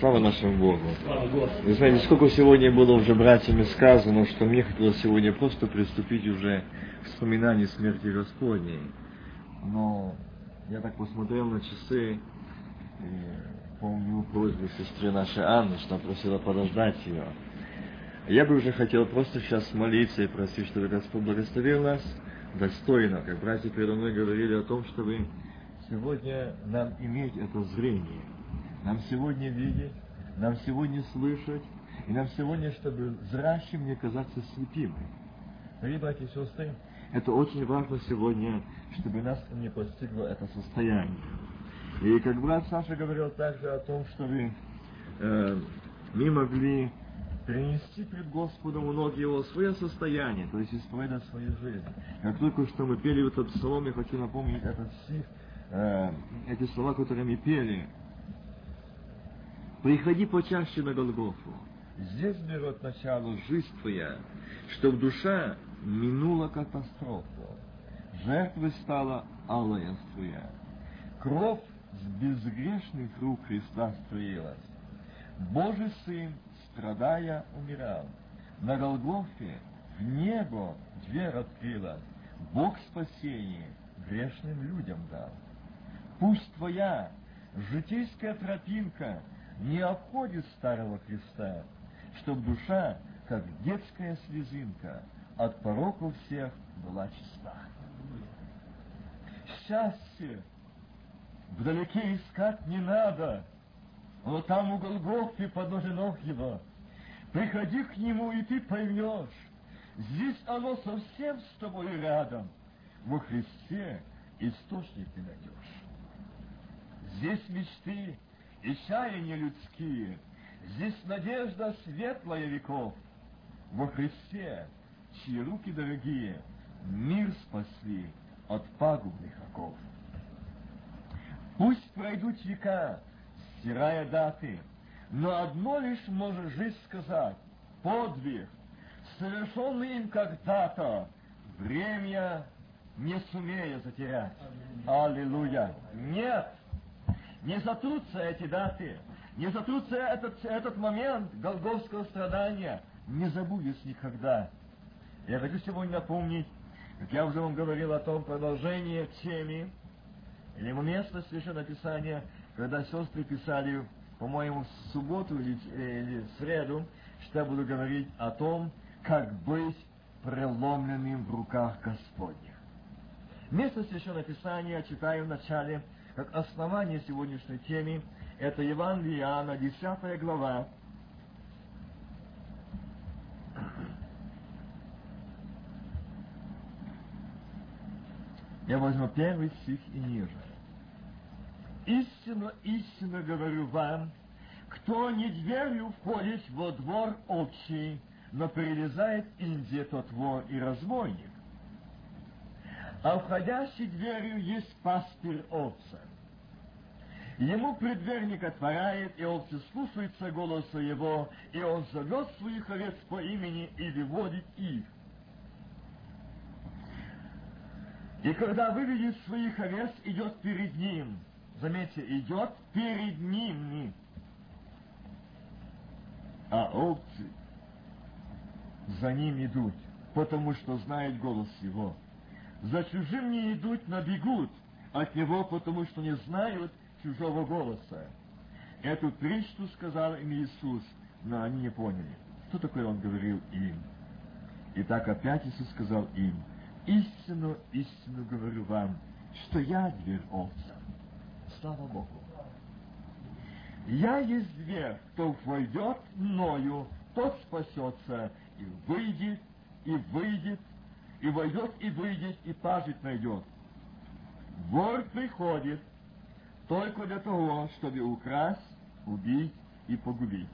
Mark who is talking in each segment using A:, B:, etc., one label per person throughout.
A: Слава нашему Богу. Вы знаете, сколько сегодня было уже братьями сказано, что мне хотелось сегодня просто приступить уже к вспоминанию смерти Господней. Но я так посмотрел на часы, и помню просьбу сестры нашей Анны, что она просила подождать ее. Я бы уже хотел просто сейчас молиться и просить, чтобы Господь благословил нас достойно, как братья передо мной говорили о том, чтобы сегодня нам иметь это зрение – нам сегодня видеть, нам сегодня слышать, и нам сегодня, чтобы зращим не казаться слепыми. Дорогие братья и сестры, это очень важно сегодня, чтобы нас не постигло это состояние. И как брат Саша говорил также о том, чтобы э, мы могли принести пред Господом у ног Его свое состояние, то есть исповедать свою жизнь. Как только что мы пели этот псалом, я хочу напомнить этот стих, э, эти слова, которые мы пели. Приходи почаще на Голгофу. Здесь берет начало жизнь твоя, чтоб душа минула катастрофу. Жертвой стала алая твоя. Кровь с безгрешных рук Христа струилась. Божий Сын, страдая, умирал. На Голгофе в небо дверь открылась. Бог спасение грешным людям дал. Пусть твоя житейская тропинка не обходит старого креста, чтоб душа, как детская слезинка, от пороков всех была чиста. Счастье вдалеке искать не надо, но там у Голгофы подножи ног его. Приходи к нему, и ты поймешь, здесь оно совсем с тобой рядом. Во Христе источник ты найдешь. Здесь мечты и чаяния людские. Здесь надежда светлая веков. Во Христе, чьи руки дорогие, мир спасли от пагубных оков. Пусть пройдут века, стирая даты, но одно лишь может жизнь сказать — подвиг, совершенный им когда-то, время не сумея затерять. Аллилуйя! Нет! Не затрутся эти даты, не затрутся этот, этот момент голговского страдания, не забудешь никогда. Я хочу сегодня напомнить, как я уже вам говорил о том продолжении теме, или место Священного Писания, когда сестры писали, по-моему, в субботу или, или в среду, что я буду говорить о том, как быть преломленным в руках Господних. Место Священного Писания читаю в начале как основание сегодняшней темы, это Евангелие Иоанна, 10 глава, Я возьму первый стих и ниже. Истинно, истинно говорю вам, кто не дверью входит во двор общий, но перелезает инде тот вор и разбойник. А входящий дверью есть пастырь овца. Ему предверник отворяет, и овцы слушаются голоса его, и он зовет своих овец по имени и выводит их. И когда выведет своих овец, идет перед ним. Заметьте, идет перед ними. А овцы за ним идут, потому что знают голос его. За чужим не идут, но бегут от него, потому что не знают чужого голоса. Эту притчу сказал им Иисус, но они не поняли, что такое Он говорил им. И так опять Иисус сказал им, истину, истину говорю вам, что я дверь овцам. Слава Богу. Я есть дверь, кто войдет мною, тот спасется, и выйдет, и выйдет, и войдет, и выйдет, и пажить найдет. Вор приходит только для того, чтобы украсть, убить и погубить.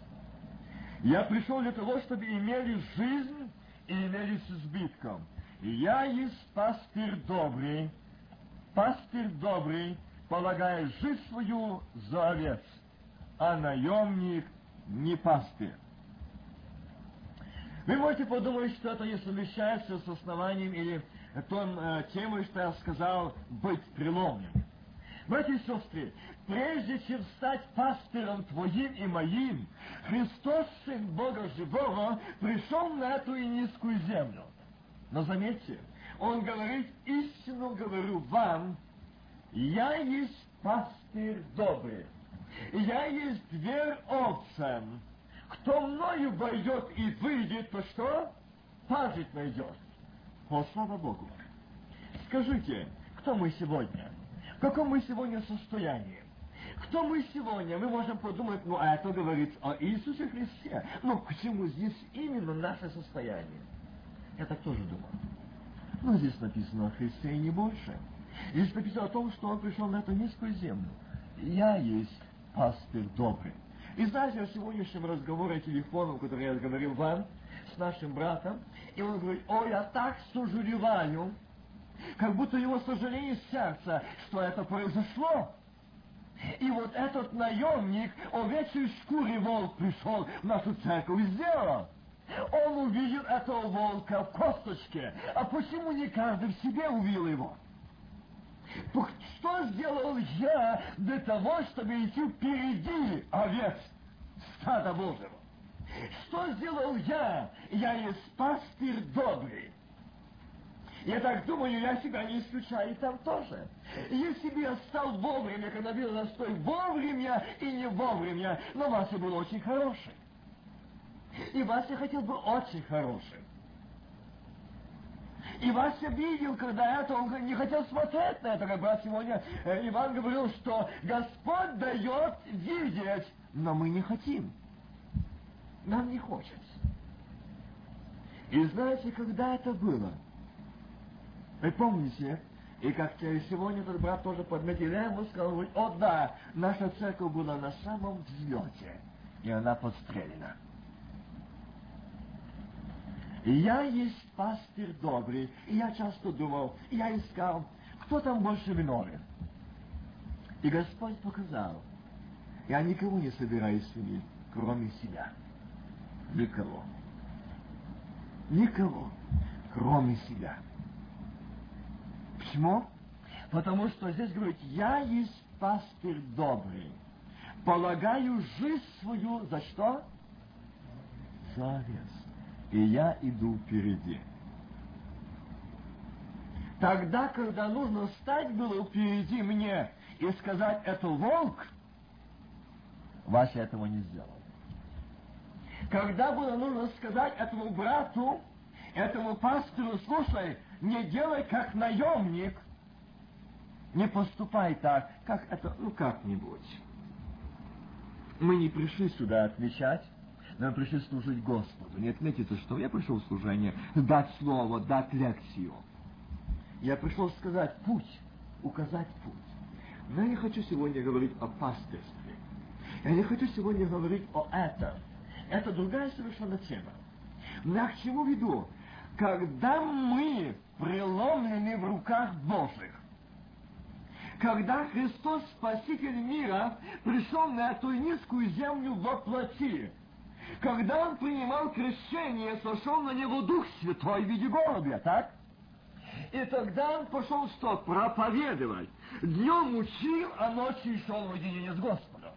A: Я пришел для того, чтобы имели жизнь и имели с избытком. И я есть пастырь добрый, пастырь добрый, полагая жизнь свою за овец, а наемник не пастырь. Вы можете подумать, что это не совмещается с основанием или том, э, темой, что я сказал, быть преломным. Братья и сестры, прежде чем стать пастыром твоим и моим, Христос, Сын Бога Живого, пришел на эту и низкую землю. Но заметьте, Он говорит, истину говорю вам, я есть пастырь добрый, я есть дверь овцам. Кто мною войдет и выйдет, то что? Пажить найдет. О, слава Богу! Скажите, кто мы сегодня? В каком мы сегодня состоянии? Кто мы сегодня? Мы можем подумать, ну, а это говорит о Иисусе Христе. Но почему здесь именно наше состояние? Я так тоже думал. Но здесь написано о Христе и не больше. Здесь написано о том, что Он пришел на эту низкую землю. Я есть пастырь добрый. И знаете, о сегодняшнем разговоре телефоном, который я говорил вам, с нашим братом, и он говорит, о, я так сожалеваю, как будто его сожаление сердца, что это произошло. И вот этот наемник, овечий шкуре волк пришел в нашу церковь и сделал. Он увидел этого волка в косточке. А почему не каждый в себе увидел его? Что сделал я для того, чтобы идти впереди овец стада Божьего? Что сделал я? Я есть пастырь добрый. Я так думаю, я себя не исключаю и там тоже. Если бы я стал вовремя, когда бил настой вовремя и не вовремя, но Вася был очень хороший. И Вася хотел бы очень хорошим. И Вася видел, когда это, он не хотел смотреть на это, как брат сегодня э, Иван говорил, что Господь дает видеть, но мы не хотим. Нам не хочется. И знаете, когда это было? Вы помните, и как сегодня этот брат тоже подметил, я ему сказал, о да, наша церковь была на самом взлете, и она подстрелена. Я есть пастырь добрый, и я часто думал, и я искал, кто там больше виновен. И Господь показал, я никого не собираюсь винить, кроме себя. Никого. Никого, кроме себя. Почему? Потому что здесь говорит, я есть пастырь добрый. Полагаю жизнь свою за что? За овец и я иду впереди. Тогда, когда нужно стать было впереди мне и сказать «это волк», Вася этого не сделал. Когда было нужно сказать этому брату, этому пастору, слушай, не делай как наемник, не поступай так, как это, ну как-нибудь. Мы не пришли сюда отвечать, нам пришли служить Господу. Не отметите, что я пришел в служение дать слово, дать лекцию. Я пришел сказать путь, указать путь. Но я не хочу сегодня говорить о пастырстве. Я не хочу сегодня говорить о этом. Это другая совершенно тема. Но я к чему веду? Когда мы преломлены в руках Божьих, когда Христос, Спаситель мира, пришел на эту низкую землю во плоти, когда он принимал крещение, сошел на него Дух Святой в виде голубя, так? И тогда он пошел что? Проповедовать. Днем учил, а ночью шел в единение с Господом.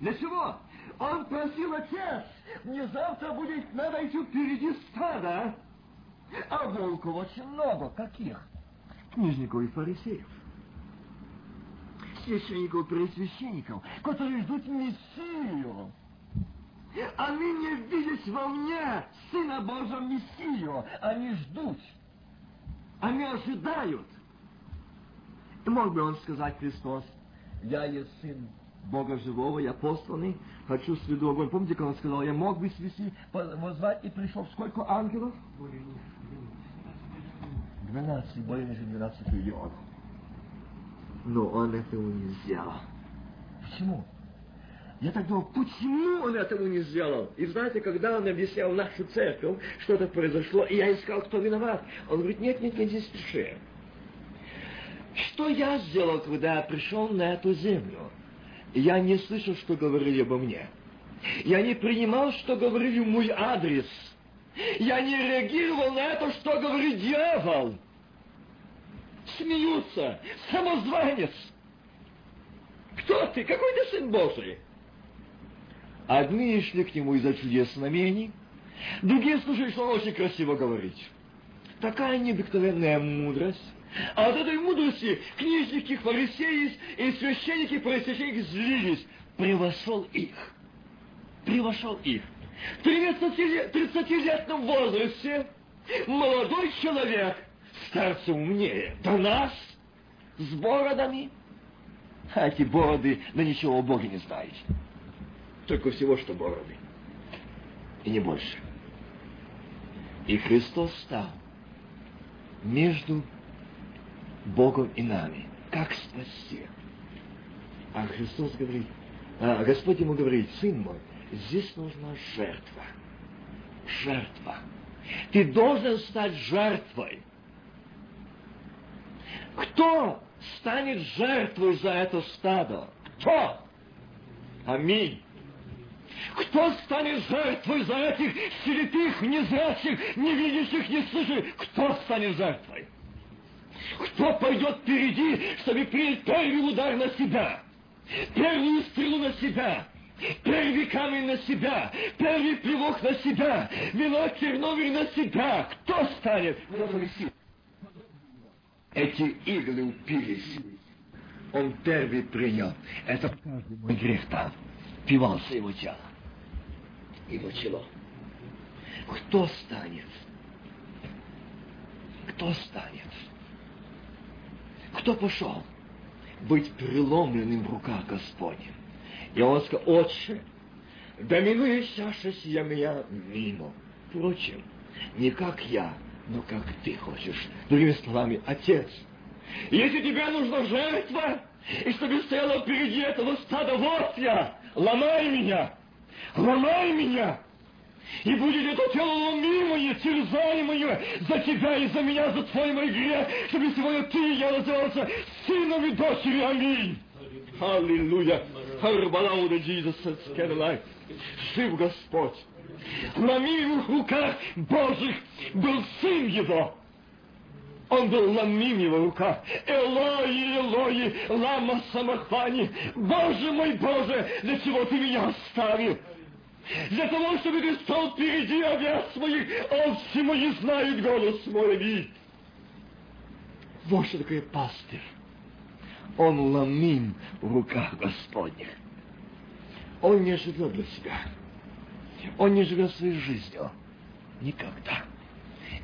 A: Для чего? Он просил отец, мне завтра будет надо идти впереди стада. А волков очень много. Каких? Книжников и фарисеев. Священников и пресвященников, которые ждут Мессию. Они не видят во мне Сына Божьего Мессию. Они ждут. Они ожидают. И мог бы он сказать Христос, я есть Сын Бога Живого, я посланный, хочу сведу огонь. Помните, как он сказал, я мог бы свести, позвать и пришел сколько ангелов? Двенадцать, более чем двенадцать миллионов. Но он этого не сделал. Почему? Я так думал, почему он этого не сделал? И знаете, когда он объяснял нашу церковь, что-то произошло, и я искал, кто виноват, он говорит, нет, нет, нет, не спеши. Что я сделал, когда я пришел на эту землю? Я не слышал, что говорили обо мне. Я не принимал, что говорили в мой адрес. Я не реагировал на это, что говорит дьявол. Смеются, самозванец. Кто ты? Какой ты Сын Божий? Одни шли к нему из-за чудес знамений, другие слушали, что он очень красиво говорит. Такая необыкновенная мудрость. А от этой мудрости книжники, фарисеи и священники, просвященники злились. Превошел их. Превошел их. В 30-летнем возрасте молодой человек, старца умнее, до нас, с бородами. А эти бороды, да ничего о Боге не знаете. Только всего, что бороды. И не больше. И Христос стал между Богом и нами. Как спасти? А Христос говорит, а Господь ему говорит, сын мой, здесь нужна жертва. Жертва. Ты должен стать жертвой. Кто станет жертвой за это стадо? Кто? Аминь. Кто станет жертвой за этих слепых, незрячих, не видящих, не слышащих? Кто станет жертвой? Кто пойдет впереди, чтобы принять первый удар на себя? Первую стрелу на себя? Первый камень на себя, первый плевок на себя, вино терновый на себя. Кто станет? Эти иглы упились. Он первый принял. Это каждый мой грех там. Пивался его тело. Его чело. Кто станет? Кто станет? Кто пошел быть преломленным в руках Господним? И он сказал, Отче, доминуя чаша сия меня мимо. Впрочем, не как я, но как ты хочешь. Другими словами, Отец, если тебе нужна жертва, и чтобы стояла впереди этого стада, вот я, ломай меня, ломай меня, и будет это тело ломимое, терзаемое за тебя и за меня, за твой мой грех, чтобы сегодня ты и я назывался сыном и дочерью. Аминь. Аллилуйя. Харбалауда Jesus Caroline. Жив Господь. На милых руках Божьих был Сын Его. Он был ломим его рука. Элои, Элои, лама самахвани. Боже мой Боже, для чего ты меня оставил? Для того, чтобы ты стал впереди овец моих, овцы мои знают голос мой. Аминь. Вот что такое пастырь. Он ломим в руках Господних. Он не живет для себя. Он не живет своей жизнью. Никогда.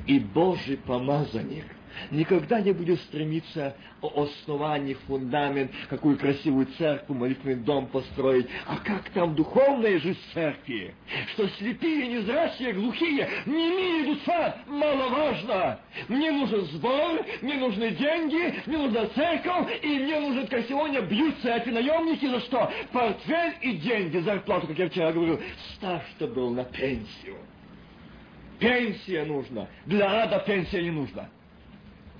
A: И Божий помазанник никогда не будет стремиться о основании, фундамент, какую красивую церковь, молитвенный дом построить. А как там духовная жизнь церкви? Что слепые, незрячие, глухие не имеют душа, маловажно. Мне нужен сбор, мне нужны деньги, мне нужна церковь, и мне нужен, как сегодня бьются эти наемники, за что? Портфель и деньги, зарплату, как я вчера говорил. Старш-то был на пенсию. Пенсия нужна. Для ада пенсия не нужна.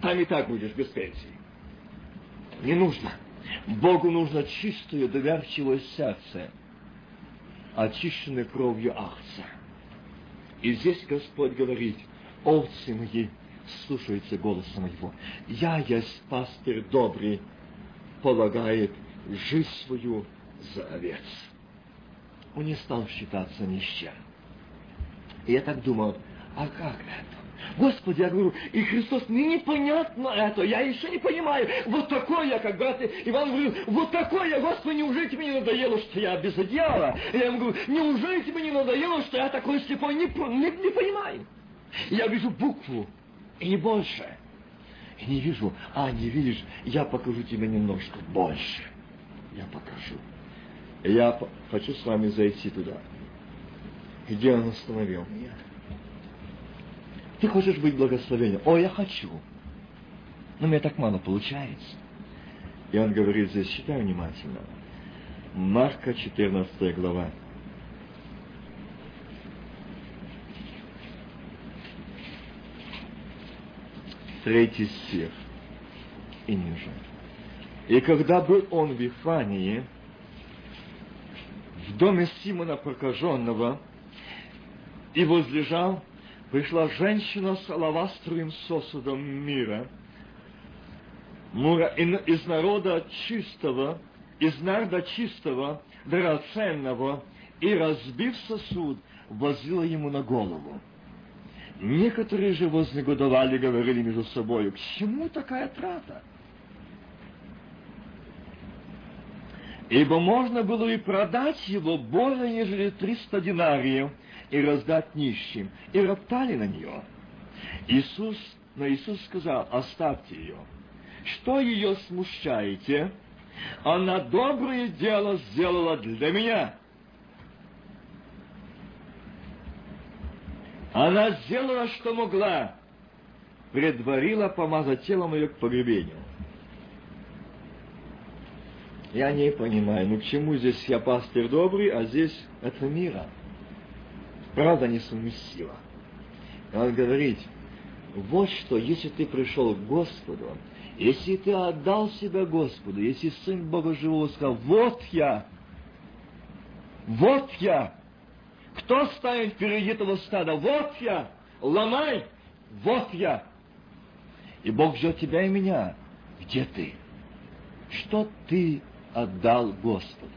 A: Там и так будешь без пенсии. Не нужно. Богу нужно чистое, доверчивое сердце, очищенное кровью Ахца. И здесь Господь говорит, овцы мои, слушаются голоса моего. Я есть пастырь добрый, полагает жизнь свою за овец. Он не стал считаться ни с чем. И я так думал, а как это? Господи, я говорю, и Христос, мне непонятно это, я еще не понимаю. Вот такой я, как брат Иван говорил, вот такой я, Господи, неужели тебе не надоело, что я без одеяла? Я ему говорю, неужели тебе не надоело, что я такой слепой, не, не, не понимаю. Я вижу букву, и не больше. И не вижу, а, не видишь, я покажу тебе немножко больше. Я покажу. Я хочу с вами зайти туда. Где он остановил меня? Ты хочешь быть благословением? О, я хочу. Но мне так мало получается. И он говорит здесь, читай внимательно. Марка 14 глава. Третий стих и ниже. И когда был он в Вифании, в доме Симона прокаженного, и возлежал пришла женщина с алавастровым сосудом мира, из народа чистого, из нарда чистого, драгоценного, и, разбив сосуд, возила ему на голову. Некоторые же вознегодовали, говорили между собой, к чему такая трата? Ибо можно было и продать его более, нежели триста динариев, и раздать нищим, и роптали на нее. Иисус, но Иисус сказал, оставьте ее. Что ее смущаете? Она доброе дело сделала для меня. Она сделала, что могла, предварила помазать телом ее к погребению. Я не понимаю, ну к чему здесь я пастырь добрый, а здесь это мира. Правда не совместила. Он говорит, вот что, если ты пришел к Господу, если ты отдал себя Господу, если Сын Бога Живого сказал, вот я, вот я, кто станет впереди этого стада? Вот я, ломай, вот я. И Бог ждет тебя и меня. Где ты? Что ты отдал Господу?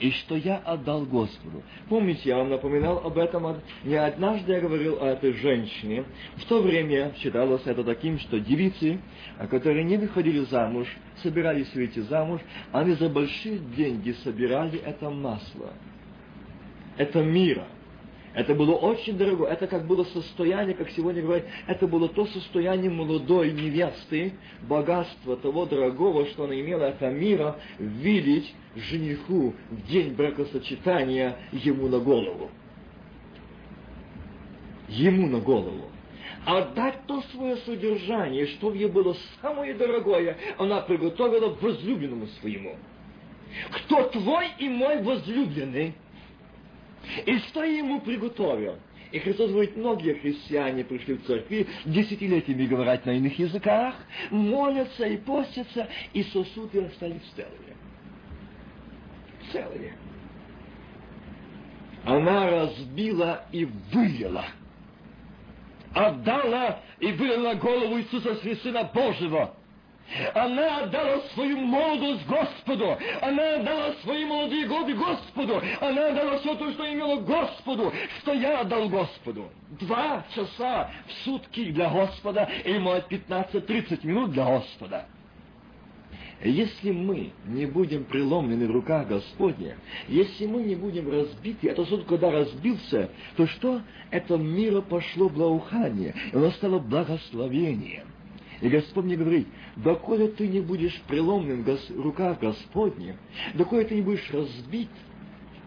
A: И что я отдал Господу. Помните, я вам напоминал об этом, не однажды я говорил о этой женщине. В то время считалось это таким, что девицы, которые не выходили замуж, собирались выйти замуж, они за большие деньги собирали это масло. Это мира – это было очень дорого. Это как было состояние, как сегодня говорят, это было то состояние молодой невесты, богатство того дорогого, что она имела это мира, видеть жениху в день бракосочетания ему на голову. Ему на голову. Отдать то свое содержание, что в ей было самое дорогое, она приготовила возлюбленному своему. Кто твой и мой возлюбленный – и что ему приготовил? И Христос говорит, многие христиане пришли в церкви, десятилетиями говорят на иных языках, молятся и постятся, и сосуды остались целые. Целые. Она разбила и вылила. Отдала и вылила голову Иисуса Христа Божьего она отдала свою молодость Господу. Она отдала свои молодые годы Господу. Она отдала все то, что имела Господу, что я отдал Господу. Два часа в сутки для Господа или, может, 15-30 минут для Господа. Если мы не будем преломлены в руках Господня, если мы не будем разбиты, это суд, когда разбился, то что? Это мира пошло благоухание, и оно стало благословением. И Господь мне говорит, доколе ты не будешь преломлен в руках Господних, доколе ты не будешь разбит,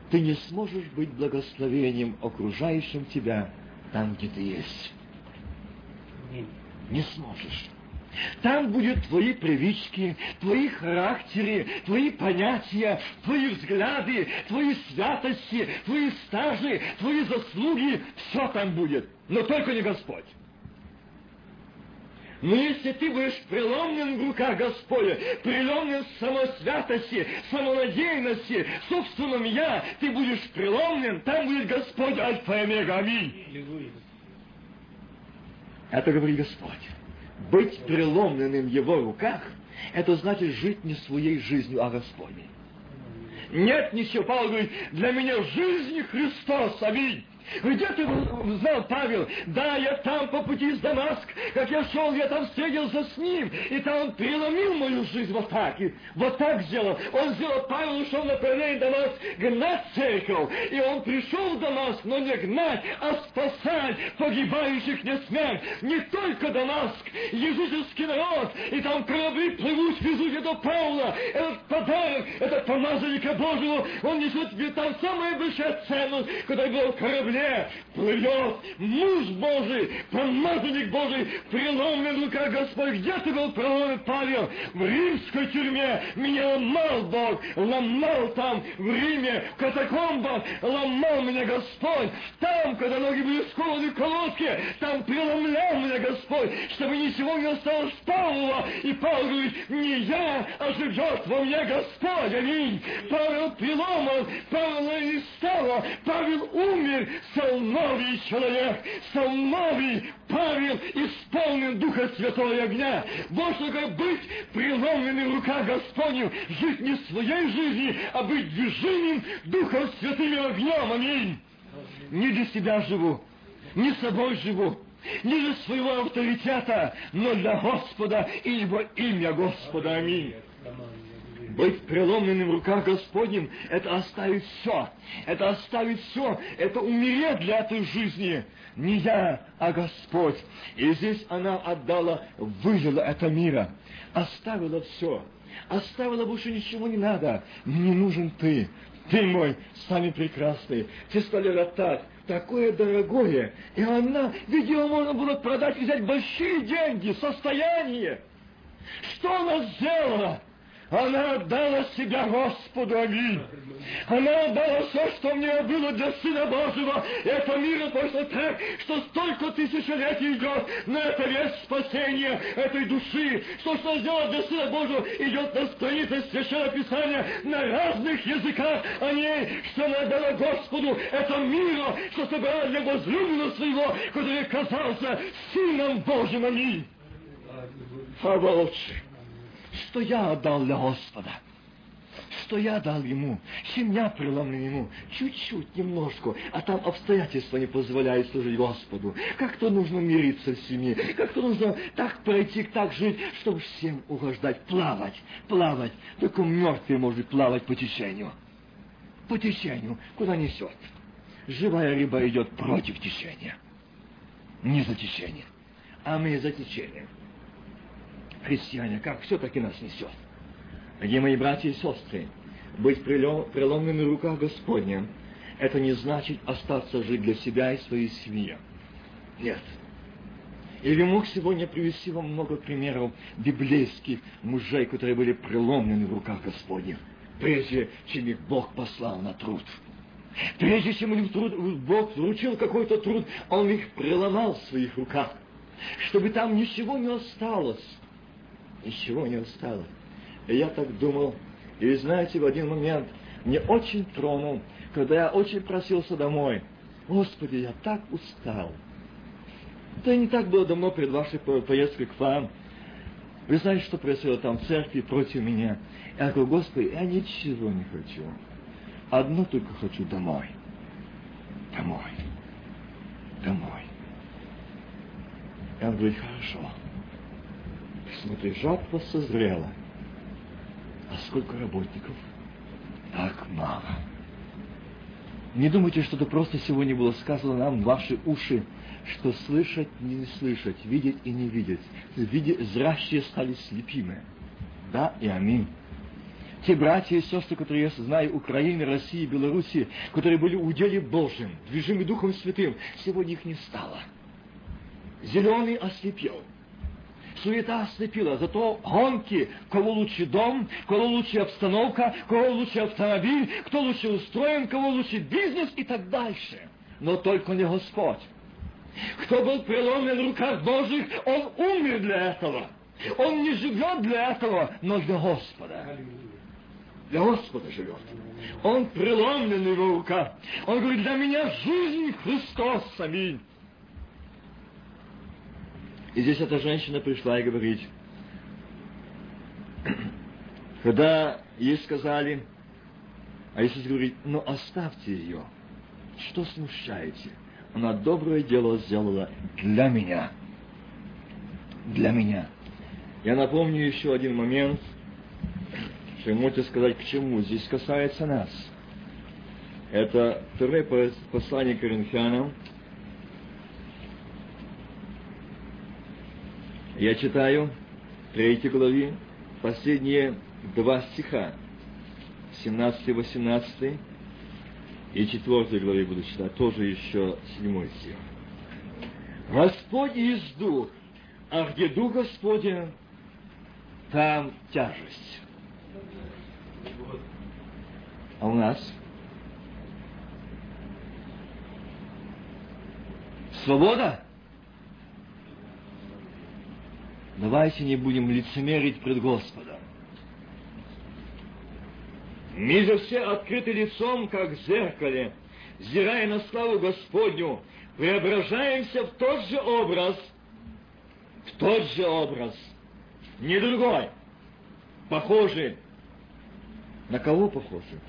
A: ты не сможешь быть благословением окружающим тебя там, где ты есть. Не сможешь. Там будут твои привычки, твои характеры, твои понятия, твои взгляды, твои святости, твои стажи, твои заслуги. Все там будет, но только не Господь. Но если ты будешь преломлен в руках Господа, преломлен в самосвятости, самонадеянности, собственном «я», ты будешь преломлен, там будет Господь Альфа и Омега. Аминь. Это говорит Господь. Быть преломленным в Его руках, это значит жить не своей жизнью, а Господней. Нет ничего. Павел говорит, для меня жизнь Христос. Аминь. Где ты знал, Павел? Да, я там по пути из Дамаск. Как я шел, я там встретился с ним. И там он переломил мою жизнь вот так. И вот так сделал. Он сделал, Павел ушел на направление Дамаск гнать церковь. И он пришел в Дамаск, но не гнать, а спасать погибающих не смерть. Не только Дамаск, языческий народ. И там корабли плывут, везут до Павла. Этот подарок, этот помазанника Божьего, он несет в там самую большую цену, когда был корабль плывет муж Божий, помазанник Божий, преломлен рука Господь. Где ты был преломлен, Павел? В римской тюрьме. Меня ломал Бог, ломал там, в Риме, в катакомбах, ломал меня Господь. Там, когда ноги были скованы в колодке, там преломлял меня Господь, чтобы ничего не осталось Павла. И Павел говорит, не я, а живет во мне Господь. Аминь. Павел преломан, Павел не стало, Павел умер, стал новый человек, стал новый Павел, исполнен Духа Святого и огня. Что как быть преломленным в руках Господню, жить не своей жизнью, а быть движением Духом Святым и огнем. Аминь. Не для себя живу, не собой живу, не для своего авторитета, но для Господа и во имя Господа. Аминь. Быть преломленным в руках Господним – это оставить все. Это оставить все. Это умереть для этой жизни. Не я, а Господь. И здесь она отдала, вывела это мира. Оставила все. Оставила больше ничего не надо. Мне нужен ты. Ты мой, самый прекрасный. Ты стали так, такое дорогое. И она, ведь его можно было продать и взять большие деньги, состояние. Что она сделала? Она отдала себя Господу, аминь. Она отдала все, что мне было для Сына Божьего. Это мир пошло так, что столько тысячелетий идет на это весь спасение этой души. Что, что сделать для Сына Божьего, идет на странице Священного Писания на разных языках о ней, что она отдала Господу. Это мира, что собирала для возлюбленного своего, который казался Сыном Божьим, аминь. Отче что я отдал для Господа, что я дал ему, семья преломлена ему, чуть-чуть, немножко, а там обстоятельства не позволяют служить Господу. Как-то нужно мириться в семье, как-то нужно так пройти, так жить, чтобы всем угождать, плавать, плавать. Только мертвый может плавать по течению. По течению, куда несет. Живая рыба идет против течения, не за течение, а мы за течением христиане, как все-таки нас несет. Дорогие мои братья и сестры, быть преломленным в руках Господня, это не значит остаться жить для себя и своей семьи. Нет. Или мог сегодня привести вам много примеров библейских мужей, которые были преломлены в руках Господних, прежде чем их Бог послал на труд. Прежде чем им труд, Бог вручил какой-то труд, Он их преломал в своих руках, чтобы там ничего не осталось, ничего не осталось. И я так думал, и знаете, в один момент мне очень тронул, когда я очень просился домой. Господи, я так устал. Это не так было давно перед вашей поездкой к вам. Вы знаете, что происходило там в церкви против меня? Я говорю, Господи, я ничего не хочу. Одно только хочу домой. Домой. Домой. Я говорю, хорошо. Смотри, жатва созрела. А сколько работников? Так мало. Не думайте, что это просто сегодня было сказано нам в ваши уши, что слышать не слышать, видеть и не видеть. Видя, зрящие стали слепимы. Да и аминь. Те братья и сестры, которые я знаю, Украины, России, Белоруссии, которые были уделе Божьим, движимы Духом Святым, сегодня их не стало. Зеленый ослепел суета ослепила, зато гонки, кого лучше дом, кого лучше обстановка, кого лучше автомобиль, кто лучше устроен, кого лучше бизнес и так дальше. Но только не Господь. Кто был преломлен в руках Божьих, он умер для этого. Он не живет для этого, но для Господа. Для Господа живет. Он преломлен его руках. Он говорит, для меня жизнь Христос, аминь. И здесь эта женщина пришла и говорит, когда ей сказали, а Иисус говорит, ну оставьте ее, что смущаете? Она доброе дело сделала для меня. Для меня. Я напомню еще один момент, что можете сказать, к чему здесь касается нас. Это второе послание Коринфянам, Я читаю третьей главе, последние два стиха, 17-18, и четвертой главе буду читать, тоже еще седьмой стих. Господь есть Дух, а где Дух Господень, там тяжесть. А у нас? Свобода? Давайте не будем лицемерить пред Господом. Мы же все открыты лицом, как в зеркале, взирая на славу Господню, преображаемся в тот же образ, в тот же образ, не другой, похожий. На кого похожий?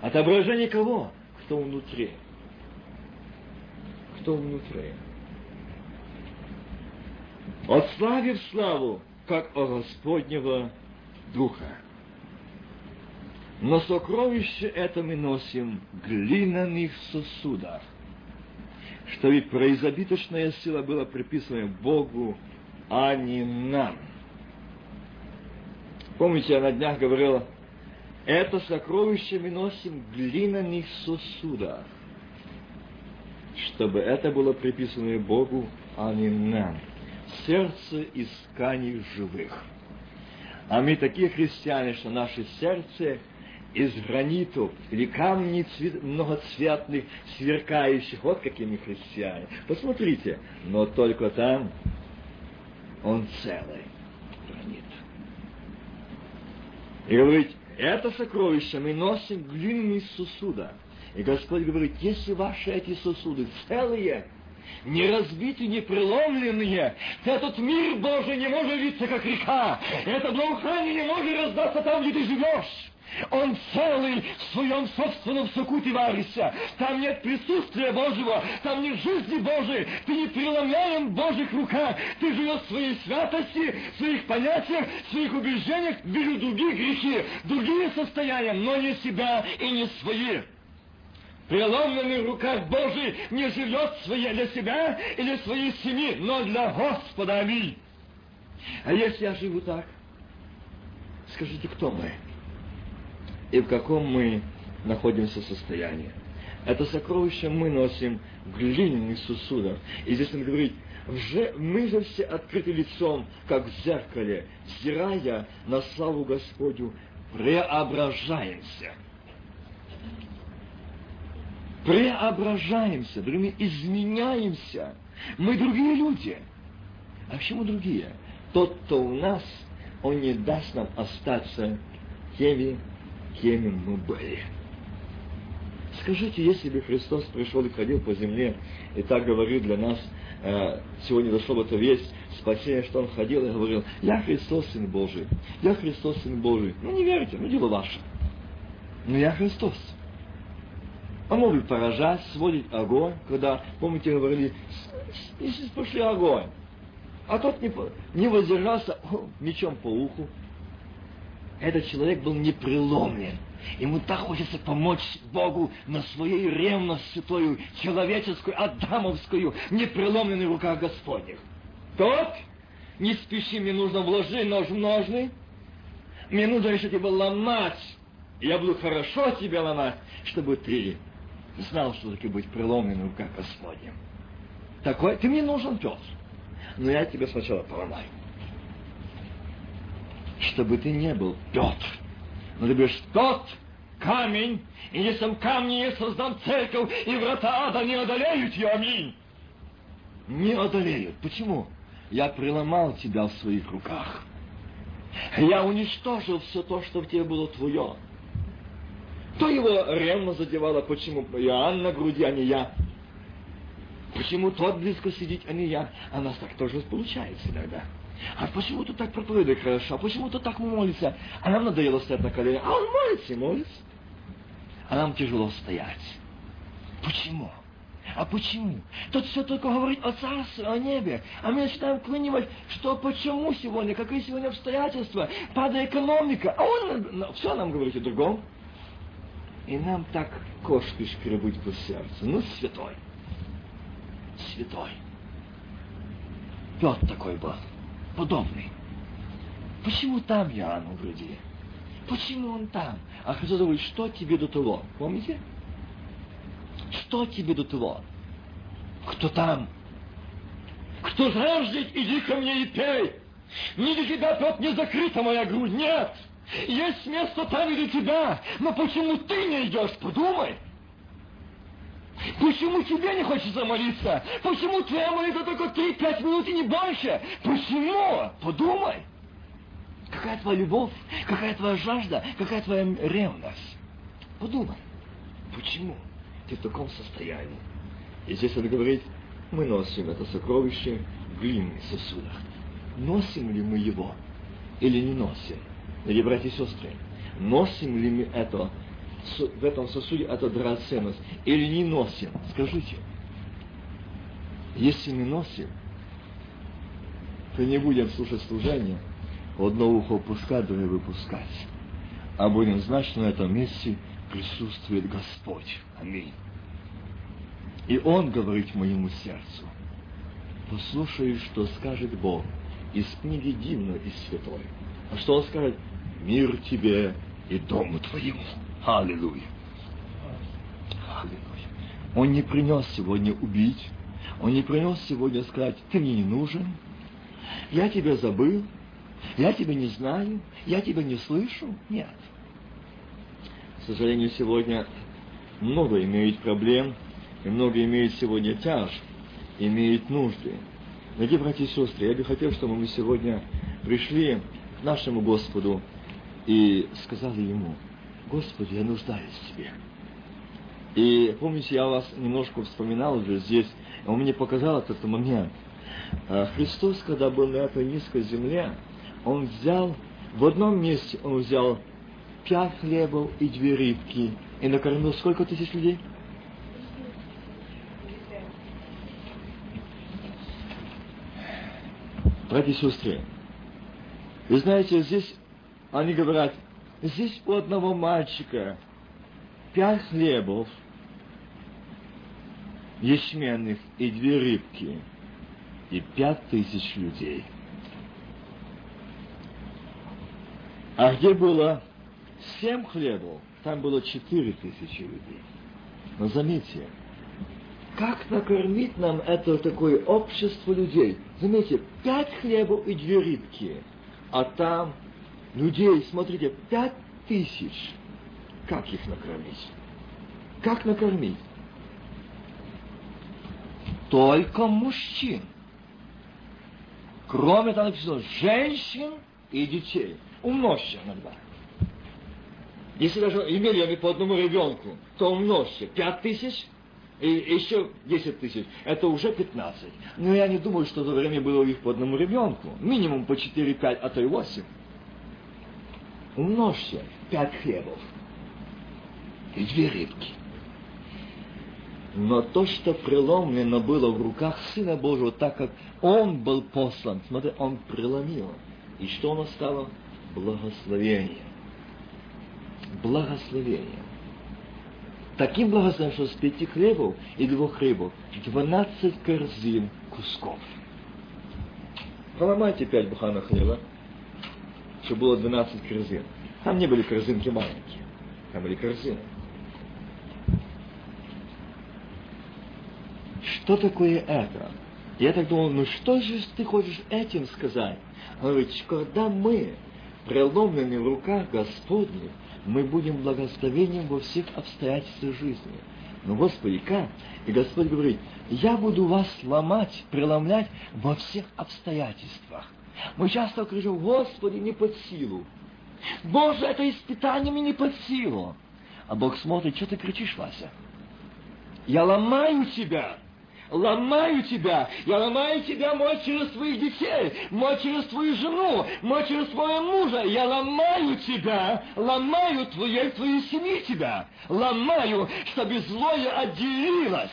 A: Отображение кого? Кто внутри? Кто внутри? От славы в славу, как о Господнего Духа. Но сокровище это мы носим в глиняных сосудах, что ведь произобиточная сила была приписана Богу, а не нам. Помните, я на днях говорил, это сокровище мы носим в глиняных сосудах, чтобы это было приписано Богу, а не нам. Сердце из тканей живых. А мы такие христиане, что наше сердце из гранитов или камней цвет, многоцветных, сверкающих. Вот мы христиане. Посмотрите, но только там он целый гранит. И говорит, это сокровище мы носим в глиняных сосудах. И Господь говорит, если ваши эти сосуды целые, не разбиты, не преломленные. Этот мир Божий не может литься, как река. Это благоухание не может раздаться там, где ты живешь. Он целый в своем собственном соку ты варишься. Там нет присутствия Божьего, там нет жизни Божией. Ты не преломляем в Божьих руках. Ты живешь в своей святости, в своих понятиях, в своих убеждениях, вижу другие грехи, другие состояния, но не себя и не свои преломленных руках Божий не живет своє для себя или своей семьи, но для Господа. Аминь. А если я живу так, скажите, кто мы? И в каком мы находимся состоянии? Это сокровище мы носим в глиняных сосудах. И здесь он говорит, мы же все открыты лицом, как в зеркале, взирая на славу Господню, преображаемся преображаемся, другими изменяемся. Мы другие люди. А почему другие? Тот, кто у нас, он не даст нам остаться теми, кеми мы были. Скажите, если бы Христос пришел и ходил по земле, и так говорил для нас, э, сегодня дошло в эту весть, спасение, что Он ходил и говорил, я Христос, Сын Божий, я Христос, Сын Божий. Ну, не верите, ну, дело ваше. Но я Христос. Может поражать, сводить огонь, когда, помните, говорили, если пошли огонь. А тот не, не воздержался о, мечом по уху. Этот человек был непреломлен. Ему так хочется помочь Богу на своей ревность святую, человеческую, адамовскую, непреломленной руках Господних. Тот, не спеши, мне нужно вложить нож в ножны, мне нужно еще тебя ломать. Я буду хорошо тебя ломать, чтобы ты знал, что таки быть преломленным в руках Господнем. Такой, ты мне нужен, Петр. Но я тебя сначала поломаю. Чтобы ты не был Петр. Но ты будешь тот камень, и не сам камни я создам церковь, и врата ада не одолеют ее, аминь. Не одолеют. Почему? Я преломал тебя в своих руках. Я уничтожил все то, что в тебе было твое. Кто его ревно задевало, почему Иоанн на груди, а не я? Почему тот близко сидит, а не я? А нас так тоже получается иногда. А почему тут так проповедует хорошо? А почему тут так молится? А нам надоело стоять на коленях. А он молится и молится. А нам тяжело стоять. Почему? А почему? Тут все только говорит о царстве, о небе. А мы начинаем клынивать, что почему сегодня, какие сегодня обстоятельства, падает экономика. А он все нам говорит о другом. И нам так кошки шкребуть по сердцу. Ну, святой. Святой. Петр такой был. Подобный. Почему там Иоанн в груди? Почему он там? А Христос говорит, что тебе до того? Помните? Что тебе до того? Кто там? Кто жаждет, иди ко мне и пей. Не для тебя, Петр, не закрыта моя грудь. Нет! Есть место там и для тебя, но почему ты не идешь? Подумай. Почему тебе не хочется молиться? Почему твоя молитва только 3-5 минут и не больше? Почему? Подумай. Какая твоя любовь? Какая твоя жажда? Какая твоя ревность? Подумай. Почему? Ты в таком состоянии. И здесь он говорит, мы носим это сокровище в глиняных сосудах. Носим ли мы его или не носим? Дорогие братья и сестры, носим ли мы это, в этом сосуде эту драгоценность или не носим? Скажите. Если не носим, то не будем слушать служение, одно ухо упускать, другое выпускать. А будем знать, что на этом месте присутствует Господь. Аминь. И Он говорит моему сердцу, послушай, что скажет Бог из книги Дивно и Святой. А что Он скажет? Мир тебе и дому твоему. Аллилуйя. Аллилуйя. Он не принес сегодня убить. Он не принес сегодня сказать, ты мне не нужен. Я тебя забыл. Я тебя не знаю. Я тебя не слышу. Нет. К сожалению, сегодня много имеют проблем, и много имеют сегодня тяж, имеют нужды. Дорогие братья и сестры, я бы хотел, чтобы мы сегодня пришли к нашему Господу и сказали Ему, Господи, я нуждаюсь в Тебе. И помните, я вас немножко вспоминал уже здесь, он мне показал этот момент. А Христос, когда был на этой низкой земле, Он взял, в одном месте Он взял пять хлебов и две рыбки, и накормил сколько тысяч людей? Братья и сестры, вы знаете, здесь они говорят, здесь у одного мальчика пять хлебов ячменных и две рыбки, и пять тысяч людей. А где было семь хлебов, там было четыре тысячи людей. Но заметьте, как накормить нам это такое общество людей? Заметьте, пять хлебов и две рыбки, а там людей, смотрите, пять тысяч. Как их накормить? Как накормить? Только мужчин. Кроме того, написано женщин и детей. Умножьте иногда. Если даже имели они по одному ребенку, то умножьте. Пять тысяч – и еще 10 тысяч, это уже 15. Но я не думаю, что то время было у них по одному ребенку. Минимум по 4-5, а то и 8. Умножьте 5 хлебов и две рыбки. Но то, что преломлено было в руках Сына Божьего, так как Он был послан, смотри, Он преломил. И что оно стало? Благословение. Благословение таким благословением, что с пяти хлебов и двух рыбов двенадцать корзин кусков. Поломайте пять буханок хлеба, чтобы было двенадцать корзин. Там не были корзинки маленькие, там были корзины. Что такое это? Я так думал, ну что же ты хочешь этим сказать? Он говорит, когда мы преломлены в руках Господних, мы будем благословением во всех обстоятельствах жизни. Но, Господи, как? И Господь говорит, я буду вас ломать, преломлять во всех обстоятельствах. Мы часто кричим, Господи, не под силу. Боже, это испытание мне не под силу. А Бог смотрит, что ты кричишь, Вася? Я ломаю тебя ломаю тебя, я ломаю тебя, мой, через твоих детей, мой, через твою жену, мой, через твоего мужа, я ломаю тебя, ломаю твою, твою семью тебя, ломаю, чтобы злое отделилось.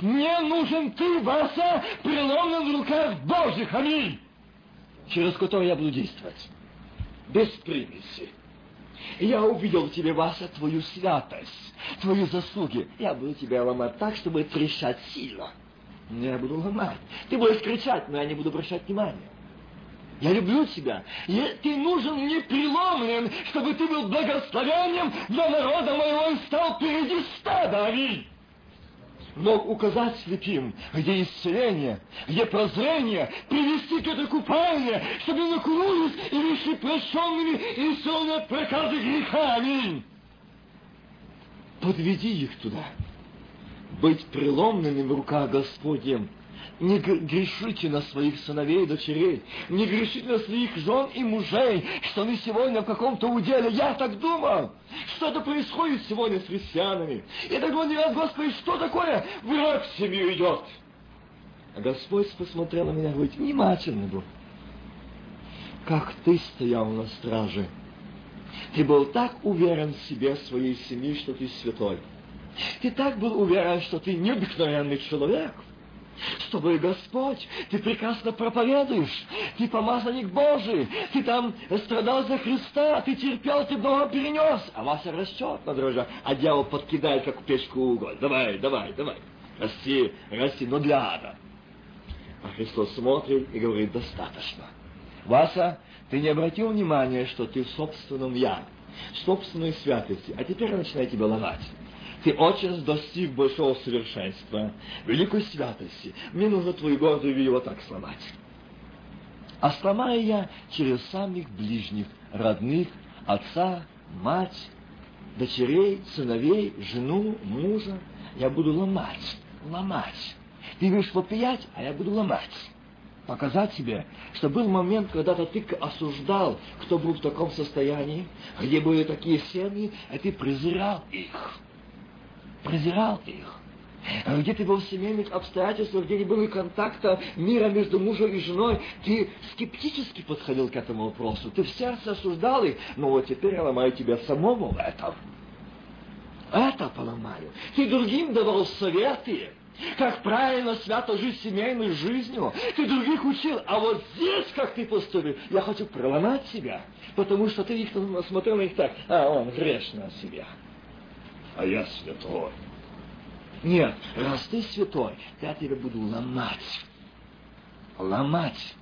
A: Мне нужен ты, Вася, преломлен в руках Божьих, аминь, через который я буду действовать, без примеси. Я увидел в тебе, Вася, твою святость, твои заслуги. Я буду тебя ломать так, чтобы трещать сильно. Но я буду ломать. Ты будешь кричать, но я не буду обращать внимания. Я люблю тебя. Я, ты нужен мне преломлен, чтобы ты был благословением для народа моего и стал впереди стада. Аминь мог указать слепим, где исцеление, где прозрение, привести к этой купальне, чтобы накунулись и вышли прощенными и исцелены от проказы греха. Аминь. Подведи их туда. Быть преломленным в руках Господнем, Не грешите на своих сыновей и дочерей, не грешите на своих жен и мужей, что они сегодня в каком-то уделе. Я так думал, что-то происходит сегодня с христианами. И так не раз, Господи, что такое? Враг в семью идет. А Господь посмотрел на меня и говорит, внимательно был. Как ты стоял на страже. Ты был так уверен в себе, в своей семье, что ты святой. Ты так был уверен, что ты необыкновенный человек чтобы Господь, ты прекрасно проповедуешь, ты помазанник Божий, ты там страдал за Христа, ты терпел, ты много перенес, а Вася растет на дрожжах, а дьявол подкидает, как печку уголь. Давай, давай, давай, расти, расти, но для ада. А Христос смотрит и говорит, достаточно. Вася, ты не обратил внимания, что ты в собственном «я», в собственной святости, а теперь я начинаю тебя ломать. Ты очень достиг большого совершенства, великой святости. Мне нужно твою гордую его так сломать. А сломаю я через самих ближних, родных, отца, мать, дочерей, сыновей, жену, мужа. Я буду ломать, ломать. Ты будешь вопиять, а я буду ломать. Показать себе, что был момент, когда-то ты осуждал, кто был в таком состоянии, где были такие семьи, а ты презирал их презирал их. Где ты был в семейных обстоятельствах, где не было контакта мира между мужем и женой, ты скептически подходил к этому вопросу. Ты в сердце осуждал их, но вот теперь я ломаю тебя самому в этом. Это поломаю. Ты другим давал советы, как правильно свято жить семейной жизнью. Ты других учил, а вот здесь как ты поступил, я хочу проломать себя, потому что ты их смотрел на них так, а он грешно себя а я святой. Нет, раз ты святой, я тебя буду ломать. Ломать.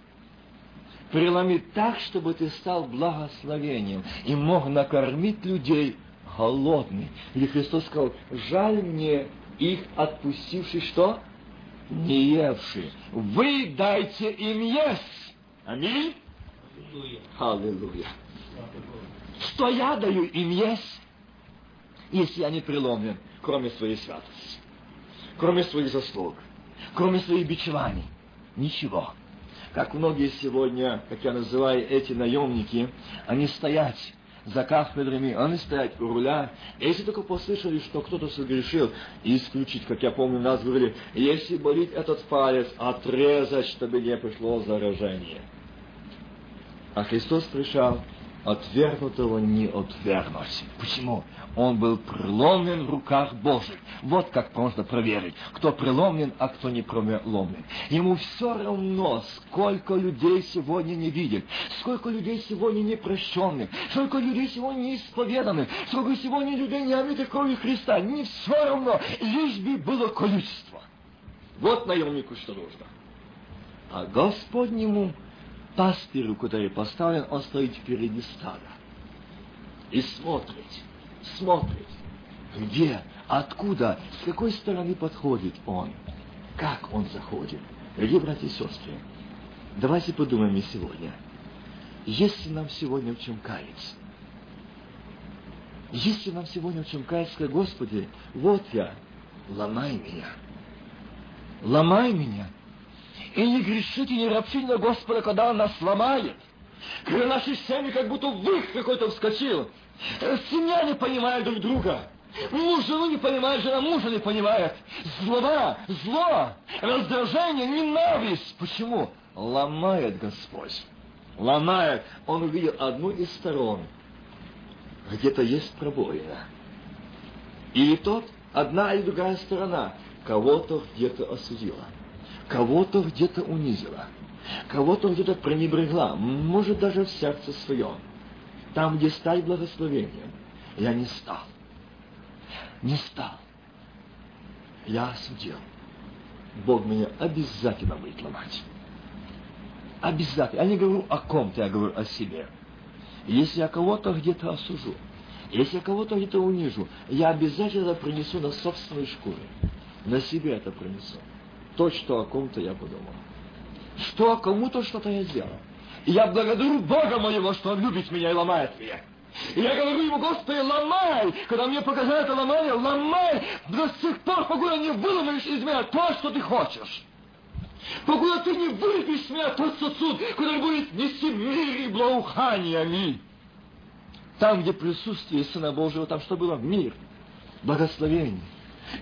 A: Преломить так, чтобы ты стал благословением и мог накормить людей голодными. Или Христос сказал, жаль мне их отпустивший что? Не евший. Вы дайте им есть. Аминь. Аллилуйя. Что я даю им есть? Если я не преломлен, кроме своей святости, кроме своих заслуг, кроме своих бичеваний. Ничего. Как многие сегодня, как я называю эти наемники, они стоят за кафедрами, они стоят у руля. Если только послышали, что кто-то согрешил, исключить, как я помню, нас говорили, если болит этот палец, отрезать, чтобы не пришло заражение. А Христос пришел отвергнутого не отвергнуть. Почему? Он был преломлен в руках Божьих. Вот как можно проверить, кто преломлен, а кто не преломлен. Ему все равно, сколько людей сегодня не видит, сколько людей сегодня не прощенных, сколько людей сегодня не исповеданных, сколько сегодня людей не омитых кровью Христа. Не все равно, лишь бы было количество. Вот наемнику что нужно. А Господнему пастырю, который поставлен, он стоит впереди стада. И смотрит, смотрит, где, откуда, с какой стороны подходит он, как он заходит. Дорогие братья и сестры, давайте подумаем и сегодня. Если нам сегодня в чем каяться, если нам сегодня в чем каяться, Господи, вот я, ломай меня, ломай меня, и не грешите, не ропщите на Господа, когда Он нас сломает. Когда наши семьи как будто вых какой-то вскочил. Семья не понимает друг друга. Муж жену не понимает, жена мужа не понимает. Злоба, зло, раздражение, ненависть. Почему? Ломает Господь. Ломает. Он увидел одну из сторон. Где-то есть пробоина. Или тот, одна или другая сторона, кого-то где-то осудила кого-то где-то унизила, кого-то где-то пренебрегла, может даже в сердце своем. Там, где стать благословением, я не стал. Не стал. Я осудил. Бог меня обязательно будет ломать. Обязательно. Я не говорю о ком-то, я говорю о себе. Если я кого-то где-то осужу, если я кого-то где-то унижу, я обязательно принесу на собственной шкуре. На себе это принесу то, что о ком-то я подумал. Что о кому-то что-то я сделал. И я благодарю Бога моего, что Он любит меня и ломает меня. И я говорю ему, Господи, ломай! Когда мне показали это ломание, ломай! До сих пор, пока не выломаешь из меня то, что ты хочешь. Покуда ты не выпьешь меня тот сосуд, который будет нести мир и благоухание. Там, где присутствие Сына Божьего, там что было? Мир, благословение.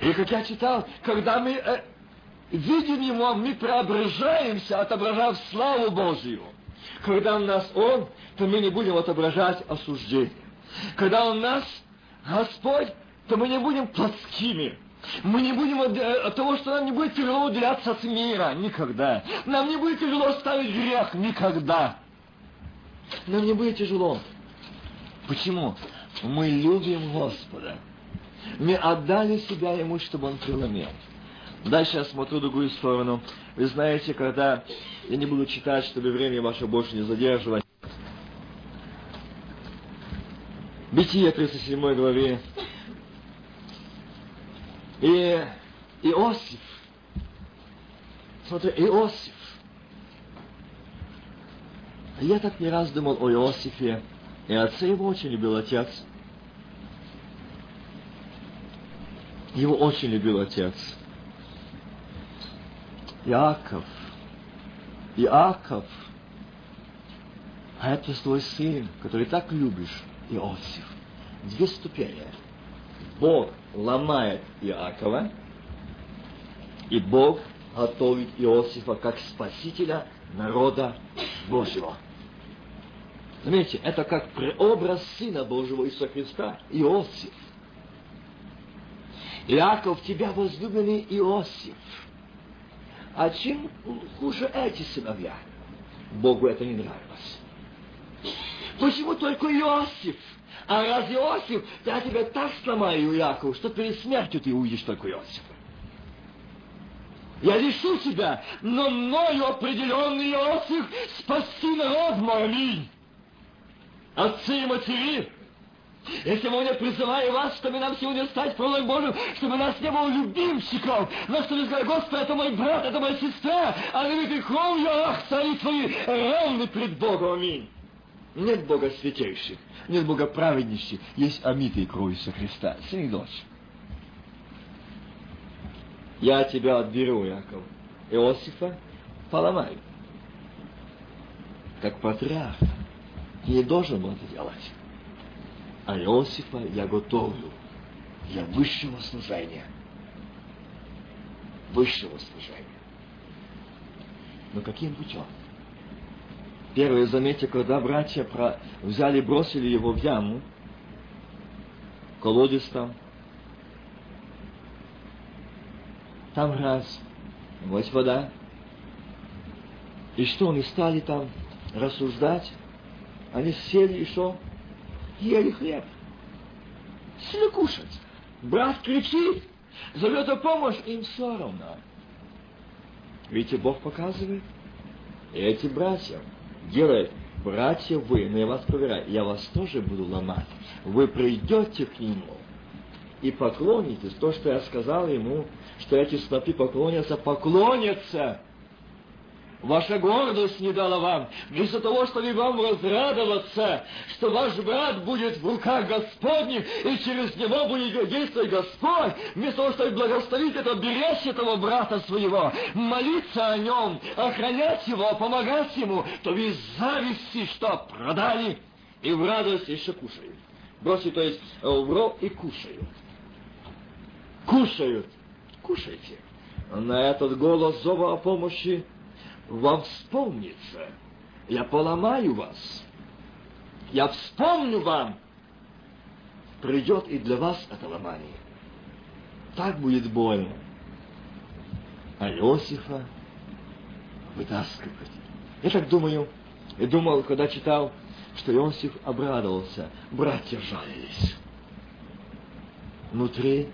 A: И как я читал, когда мы э, видим Его, мы преображаемся, отображав славу Божью. Когда у нас Он, то мы не будем отображать осуждение. Когда у нас Господь, то мы не будем плотскими. Мы не будем от, э, от того, что нам не будет тяжело уделяться от мира. Никогда. Нам не будет тяжело ставить грех. Никогда. Нам не будет тяжело. Почему? Мы любим Господа. Мы отдали себя Ему, чтобы Он преломил. Дальше я смотрю другую сторону. Вы знаете, когда я не буду читать, чтобы время ваше больше не задерживать. Бытие 37 главе. И Иосиф. Смотри, Иосиф. Я так не раз думал о Иосифе. И отца его очень любил отец. Его очень любил отец. Иаков. Иаков. А это твой сын, который так любишь, Иосиф. Две ступени. Бог ломает Иакова, и Бог готовит Иосифа как спасителя народа Божьего. Заметьте, это как преобраз Сына Божьего Иисуса Христа, Иосиф. Иаков, тебя возлюбленный Иосиф. А чем хуже эти сыновья? Богу это не нравилось. Почему только Иосиф? А раз Иосиф, я тебя так сломаю, Иаков, что перед смертью ты увидишь только Иосифа. Я лишу тебя, но мною определенный Иосиф спаси народ мой, аминь. Отцы и матери, я сегодня призываю вас, чтобы нам сегодня стать правой Божьим, чтобы нас не было любимчиков, но чтобы сказать, Господи, это мой брат, это моя сестра, а на ты кровью, ах, цари твои, равны пред Богом, аминь. Нет Бога святейших, нет Бога праведнейших, есть омитые кровью со Христа, сын и дочь. Я тебя отберу, Яков, Иосифа поломаю, как патриарх. Не должен был это делать. А Иосифа я готовлю для высшего служения. Высшего служения. Но каким путем? Первое, заметьте, когда братья про... взяли бросили его в яму, колодец там, там раз, вот вода. И что, они стали там рассуждать, они сели и что? Ели хлеб. Сели кушать. Брат кричит, зовет о помощь, им все равно. Видите, Бог показывает. И эти братья делают, братья вы, но я вас проверяю, я вас тоже буду ломать. Вы придете к нему и поклонитесь. То, что я сказал ему, что эти снопи поклонятся, поклонятся Ваша гордость не дала вам, вместо того, чтобы вам разрадоваться, что ваш брат будет в руках Господних, и через него будет действовать Господь, вместо того, чтобы благословить это, беречь этого брата своего, молиться о нем, охранять его, помогать ему, то вы зависти что, продали, и в радость еще кушают. Бросили, то есть, в рот и кушают. Кушают. Кушайте. На этот голос зова о помощи вам вспомнится. Я поломаю вас. Я вспомню вам. Придет и для вас это ломание. Так будет больно. А Иосифа вытаскивать. Я так думаю, и думал, когда читал, что Иосиф обрадовался. Братья жалились. Внутри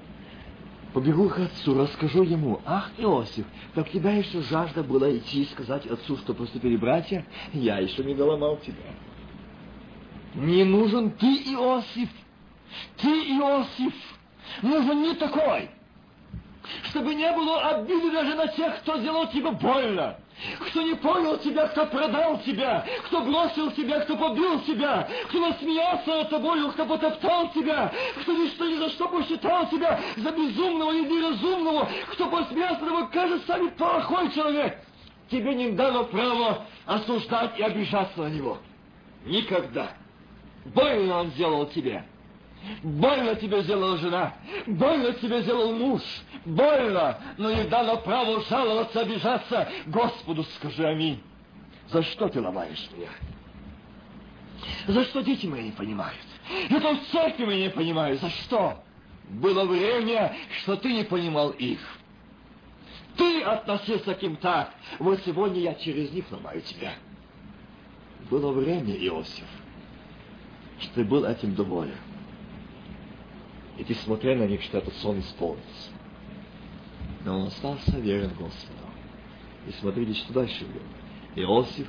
A: Побегу к отцу, расскажу ему. Ах, Иосиф, как тебя еще жажда была идти и сказать отцу, что поступили братья, я еще не доломал тебя. Не нужен ты, Иосиф. Ты, Иосиф, нужен не такой. Чтобы не было обиды даже на тех, кто сделал тебе больно кто не понял тебя, кто продал тебя, кто бросил тебя, кто побил тебя, кто насмеялся над тобою, кто потоптал тебя, кто ни, что, ни за что посчитал тебя за безумного и неразумного, кто посмеялся тобой, кажется, сами плохой человек. тебе не дано право осуждать и обижаться на него. Никогда. Больно он сделал тебе. Больно тебе сделала жена, больно тебе сделал муж, больно, но не дано право жаловаться, обижаться. Господу скажи аминь. За что ты ломаешь меня? За что дети мои не понимают? Это в церкви мои не понимают. За что? Было время, что ты не понимал их. Ты относился к ним так. Вот сегодня я через них ломаю тебя. Было время, Иосиф, что ты был этим доволен. И ты смотрел на них, что этот сон исполнится. Но он остался верен Господу. И смотрите, что дальше было. Иосиф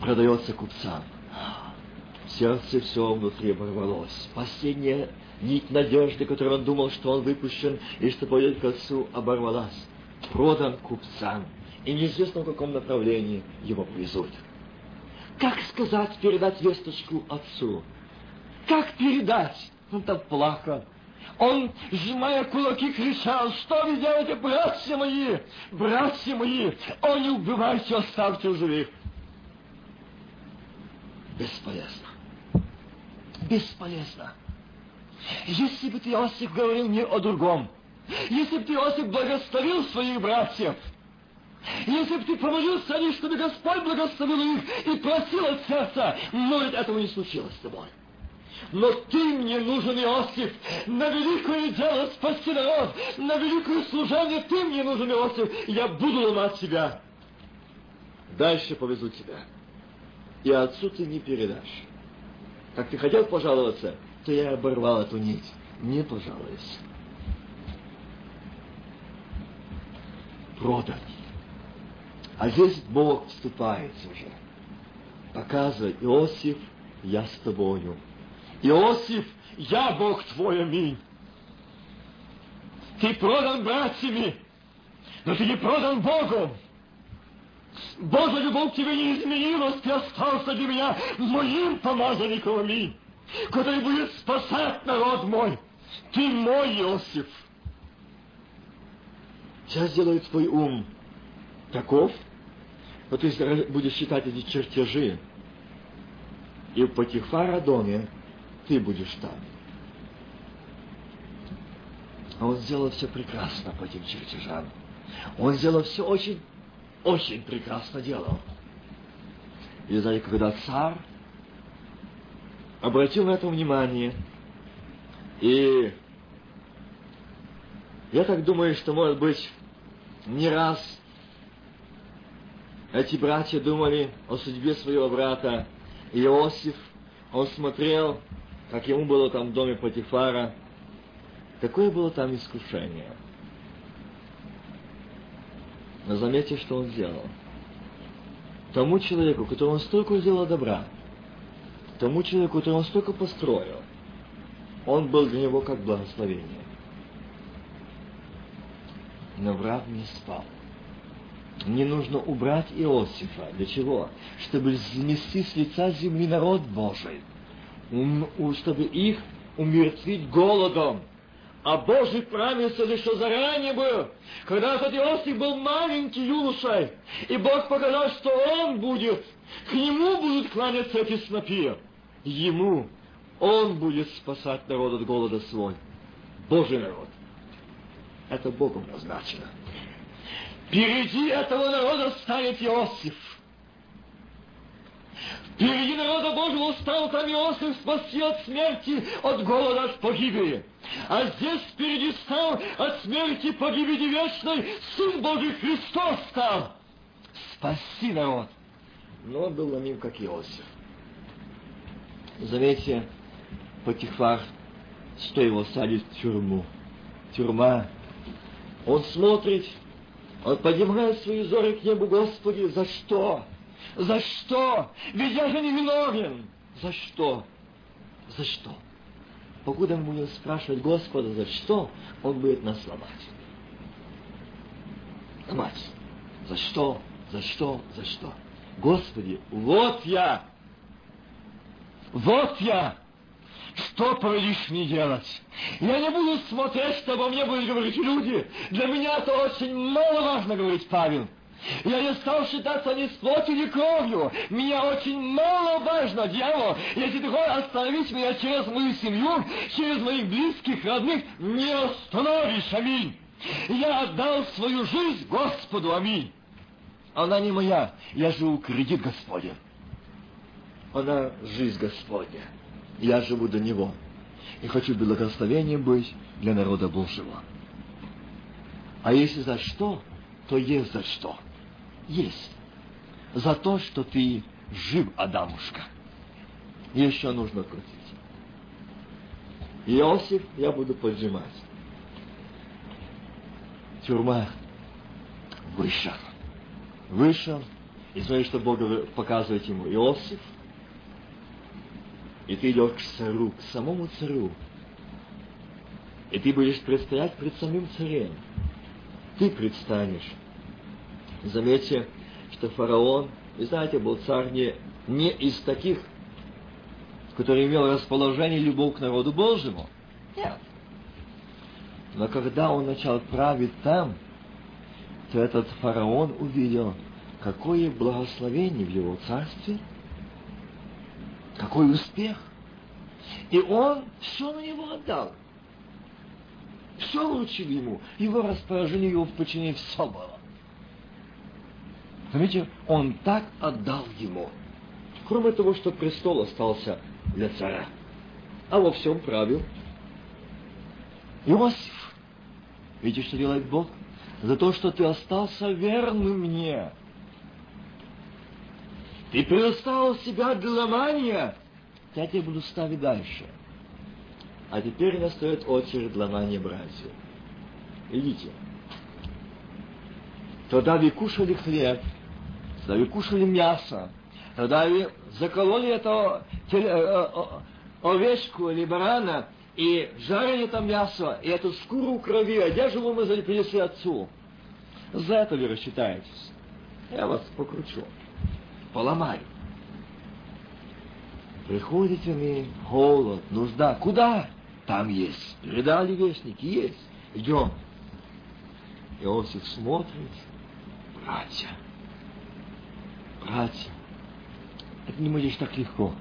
A: продается купцам. Сердце все внутри оборвалось. Последняя нить надежды, которую он думал, что он выпущен и что пойдет к отцу, оборвалась. Продан купцам. И неизвестно, в каком направлении его повезут. Как сказать, передать весточку отцу? Как передать? Он там плакал. Он, сжимая кулаки, кричал, что вы делаете, братья мои, братья мои, о, не убивайте, оставьте в живых. Бесполезно. Бесполезно. Если бы ты, Иосиф, говорил мне о другом, если бы ты, Иосиф, благословил своих братьев, если бы ты помолился о них, чтобы Господь благословил их и просил от сердца, но ведь этого не случилось с тобой. Но ты мне нужен, Иосиф, на великое дело спасти народ, на великое служение ты мне нужен, Иосиф, я буду ломать тебя. Дальше повезу тебя. И отцу ты не передашь. Как ты хотел пожаловаться, то я оборвал эту нить. Не пожалуйся. Продан. А здесь Бог вступается уже. Показывает, Иосиф, я с тобою. Иосиф, я Бог твой, аминь. Ты продан братьями, но ты не продан Богом. Божья любовь к тебе не изменилась, ты остался для меня моим помазанником, аминь, который будет спасать народ мой. Ты мой, Иосиф. Сейчас сделаю твой ум таков, вот ты будешь считать эти чертежи, и в Патифара доме ты будешь там. А он сделал все прекрасно по этим чертежам. Он сделал все очень, очень прекрасно делал. И знаете, когда царь обратил на это внимание, и я так думаю, что, может быть, не раз эти братья думали о судьбе своего брата Иосиф. Он смотрел как ему было там в доме Патифара, какое было там искушение. Но заметьте, что он сделал. Тому человеку, которому он столько сделал добра, тому человеку, которому он столько построил, он был для него как благословение. Но враг не спал. Не нужно убрать Иосифа. Для чего? Чтобы смести с лица земли народ Божий чтобы их умертвить голодом. А Божий промысел еще заранее был, когда этот Иосиф был маленький юношей, и Бог показал, что он будет, к нему будут кланяться эти снопи. Ему он будет спасать народ от голода свой. Божий народ. Это Богом назначено. Впереди этого народа станет Иосиф. Впереди народа Божьего стал там Иосиф спасти от смерти, от голода, от погибели. А здесь впереди стал от смерти, погибели вечной Сын Божий Христос стал. Спаси народ. Но он был ломим, как Иосиф. Заметьте, Патихвар, что его садит в тюрьму. Тюрьма. Он смотрит, он поднимает свои взоры к небу, Господи, за что? За что? Ведь я же не виновен. За что? За что? Покуда мы будем спрашивать Господа, за что, Он будет нас ломать. Ломать. За что? За что? За что? Господи, вот я! Вот я! Что повелишь мне делать? Я не буду смотреть, что обо мне будут говорить люди. Для меня это очень мало важно, говорит Павел. Я не стал считаться ни с плотью, ни кровью. Меня очень мало важно, дьявол. Если ты хочешь остановить меня через мою семью, через моих близких, родных, не остановишь, аминь. Я отдал свою жизнь Господу, аминь. Она не моя, я живу кредит Господень. Она жизнь Господня. Я живу до Него. И хочу благословением быть для народа Божьего. А если за что, то есть за что. Есть. За то, что ты жив, Адамушка. Еще нужно крутить. Иосиф я буду поджимать. Тюрьма. Вышел. Вышел. И смотри, что Бог показывает ему. Иосиф. И ты идешь к царю, к самому царю. И ты будешь предстоять пред самим царем. Ты предстанешь. Заметьте, что фараон, вы знаете, был царь не, не из таких, который имел расположение любовь к народу Божьему. Нет. Но когда он начал править там, то этот фараон увидел, какое благословение в его царстве, какой успех. И он все на него отдал. Все вручил ему. Его распоряжение, его в подчинении, все было. Заметьте, он так отдал ему. Кроме того, что престол остался для царя. А во всем правил Иосиф. Видите, что делает Бог? За то, что ты остался верным мне. Ты предоставил себя для ломания. Я тебя буду ставить дальше. А теперь настает очередь ломания братьев. Видите? Тогда вы кушали хлеб, тогда вы кушали мясо, тогда вы закололи теле, э, э, овечку или барана, и жарили там мясо, и эту шкуру крови, одежду мы принесли отцу. За это вы рассчитаетесь. Я вас покручу, поломаю. Приходите мне, холод, нужда. Куда? Там есть. Передали вестники, есть. Идем. Иосиф смотрит. Братья. Братья. Это не будешь так легко.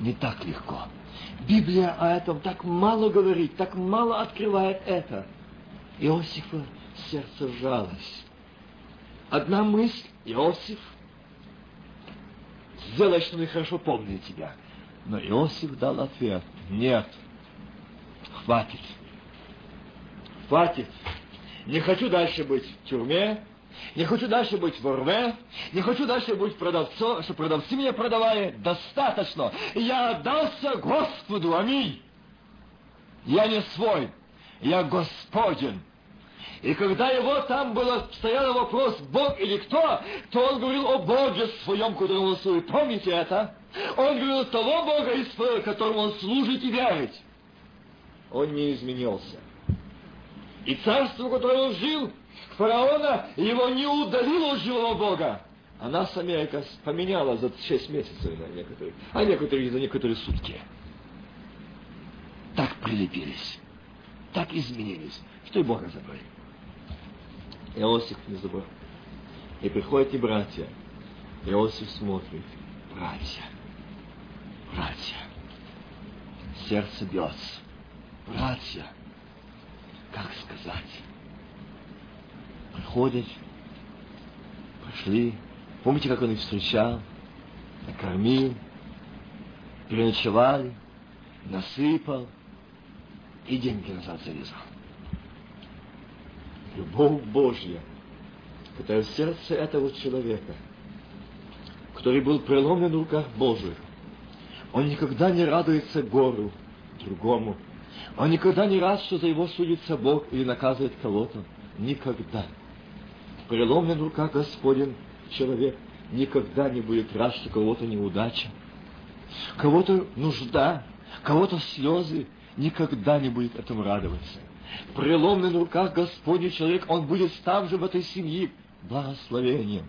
A: Не так легко. Библия о этом так мало говорит, так мало открывает это. Иосифа сердце сжалось. Одна мысль, Иосиф, сделай, что мы хорошо помнили тебя. Но Иосиф дал ответ, нет, хватит. Хватит. Не хочу дальше быть в тюрьме, не хочу дальше быть в РВ, не хочу дальше быть продавцом, что продавцы меня продавали. Достаточно. Я отдался Господу. Аминь. Я не свой. Я Господен. И когда его там было, стоял вопрос, Бог или кто, то он говорил о Боге своем, которому он служит. Помните это? Он говорил того Бога, которому он служит и верит. Он не изменился. И царство, в котором он жил, фараона, его не удалило от живого Бога. А нас Америка поменяла за шесть месяцев на некоторые, а некоторые за некоторые сутки. Так прилепились, так изменились, что и Бога забыли. Иосиф не забыл. И приходят и братья. Иосиф смотрит. Братья, братья, сердце бьется. Братья, как сказать? Приходят, пошли. Помните, как он их встречал? Накормил, переночевали, насыпал и деньги назад завязал любовь Божья, которая в сердце этого человека, который был преломлен в руках Божьих, он никогда не радуется гору другому. Он никогда не рад, что за его судится Бог или наказывает кого-то. Никогда. Преломлен в руках Господень человек никогда не будет рад, что кого-то неудача. Кого-то нужда, кого-то слезы, никогда не будет этому радоваться преломный на руках Господний человек, он будет там же в этой семье благословением.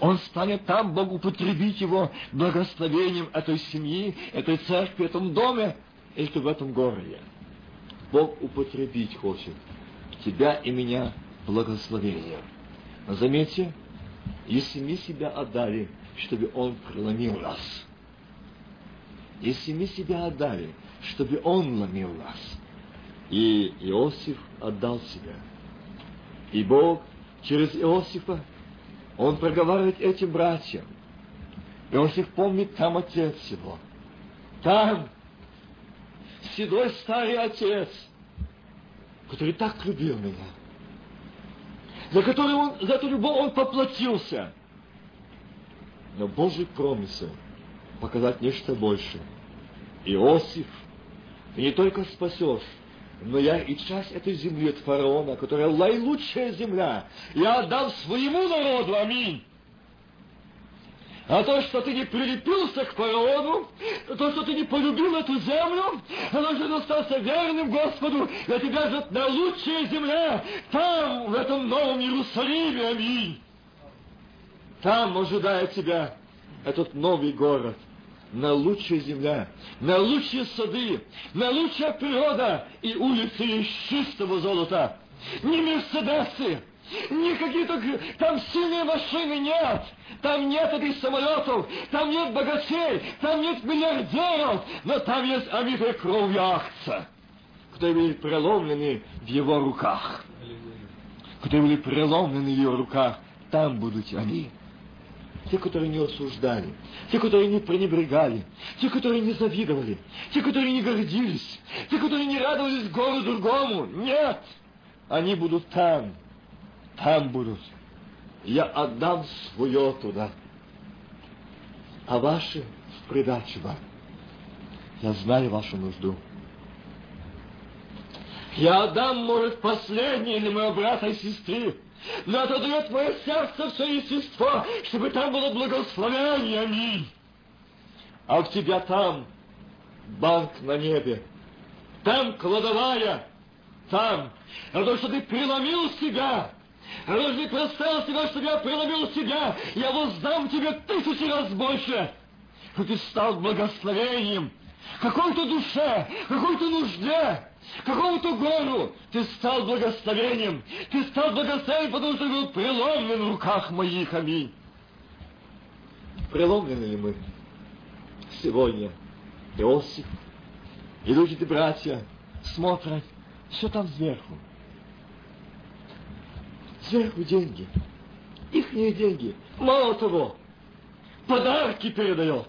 A: Он станет там, Бог употребить его благословением этой семьи, этой церкви, этом доме, или в этом городе. Бог употребить хочет тебя и меня благословением. Заметьте, если мы себя отдали, чтобы Он преломил нас, если мы себя отдали, чтобы Он ломил нас, и Иосиф отдал себя, и Бог через Иосифа, Он проговаривает этим братьям, Иосиф помнит, там отец его, там седой старый отец, который так любил меня, за который он, за эту любовь он поплатился. Но Божий промысел показать нечто большее. Иосиф, ты не только спасешь, но я и часть этой земли от фараона, которая наилучшая земля, я отдам своему народу, аминь. А то, что ты не прилепился к фараону, то, что ты не полюбил эту землю, а то, что остался верным Господу, для тебя ждет наилучшая земля, там, в этом новом Иерусалиме, аминь. Там ожидает тебя этот новый город, наилучшая земля, наилучшие сады, наилучшая природа и улицы из чистого золота. Не Мерседесы, не какие-то там сильные машины нет. Там нет этих самолетов, там нет богачей, там нет миллиардеров, но там есть омитые кровью акция, которые были преломлены в его руках. Которые были преломлены в его руках, там будут они. Те, которые не осуждали, те, которые не пренебрегали, те, которые не завидовали, те, которые не гордились, те, которые не радовались гору другому. Нет! Они будут там, там будут. Я отдам свое туда. А ваши в придачу вам. Я знаю вашу нужду. Я отдам, может, последнее для моего брата и сестры, но это дает мое сердце все естество, чтобы там было благословение, аминь. А у тебя там банк на небе, там кладовая, там, а то, что ты преломил себя, Разве представил себя, что я преломил себя, я воздам тебе тысячи раз больше. Ты стал благословением какой-то душе, какой-то нужде, какому-то гору. Ты стал благословением. Ты стал благословением, потому что был преломлен в руках моих. Аминь. Преломлены ли мы сегодня? Иосиф и люди братья смотрят все там сверху. Сверху деньги. Ихние деньги. Мало того, подарки передает.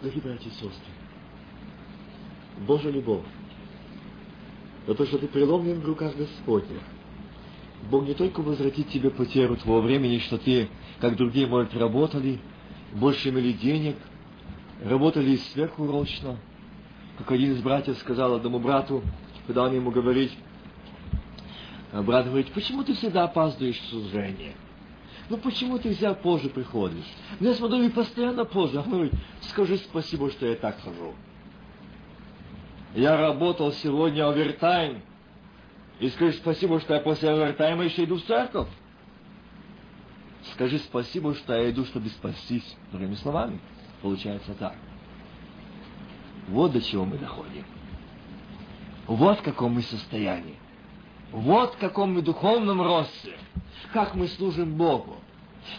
A: Дорогие братья и сестры, Божья любовь, за то, что ты преломлен в руках Господня, Бог не только возвратит тебе потерю твоего времени, что ты, как другие, может, работали, больше имели денег, работали сверхурочно, как один из братьев сказал одному брату, когда он ему говорит, брат говорит, почему ты всегда опаздываешь в служение? Ну почему ты всегда позже приходишь? Ну я смотрю, и постоянно позже. А он говорит, скажи спасибо, что я так хожу. Я работал сегодня овертайм. И скажи спасибо, что я после овертайма еще иду в церковь. Скажи спасибо, что я иду, чтобы спастись. Другими словами, получается так. Вот до чего мы доходим. Вот в каком мы состоянии. Вот в каком мы духовном росте, как мы служим Богу,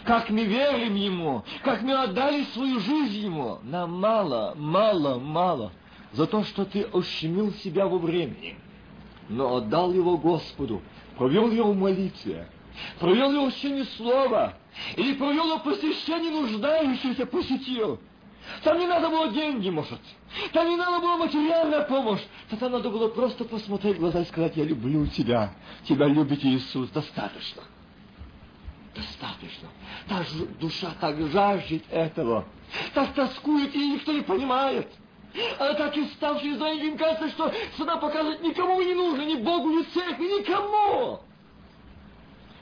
A: как мы верим Ему, как мы отдали свою жизнь Ему. Нам мало, мало, мало за то, что ты ущемил себя во времени, но отдал его Господу, провел его в молитве, провел его в учении слова, или провел его посещение нуждающихся, посетил – там не надо было деньги, может. Там не надо было материальная помощь. Там надо было просто посмотреть в глаза и сказать, я люблю тебя. Тебя любит Иисус. Достаточно. Достаточно. Та душа так жаждет этого. Так тоскует, и никто не понимает. Она так и ставшая за им кажется, что сюда показывать никому не нужно, ни Богу, ни церкви, никому.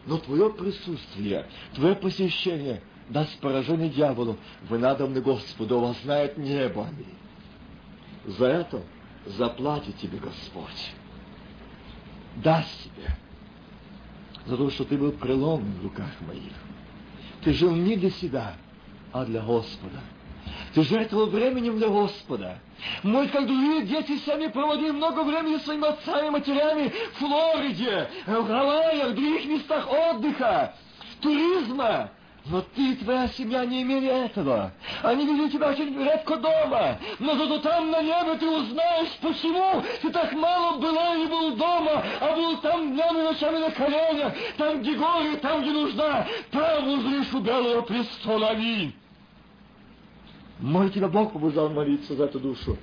A: Но твое присутствие, твое посещение – даст поражение дьяволу, вы надобны Господу, вас знает небо. Аминь. За это заплатит тебе Господь. Даст тебе. За то, что ты был преломлен в руках моих. Ты жил не для себя, а для Господа. Ты жертвовал временем для Господа. Мы, как другие дети, сами проводили много времени с своими отцами и матерями в Флориде, в Гавайях, в других местах отдыха, туризма. Но ты и твоя семья не имели этого. Они видели тебя очень редко дома. Но зато там на небе ты узнаешь, почему ты так мало была и был дома, а был там днями ночами на коленях, там, где горе, там, где нужна. Там узришь у белого престола. Аминь. Мой тебя Бог побуждал молиться за эту душу.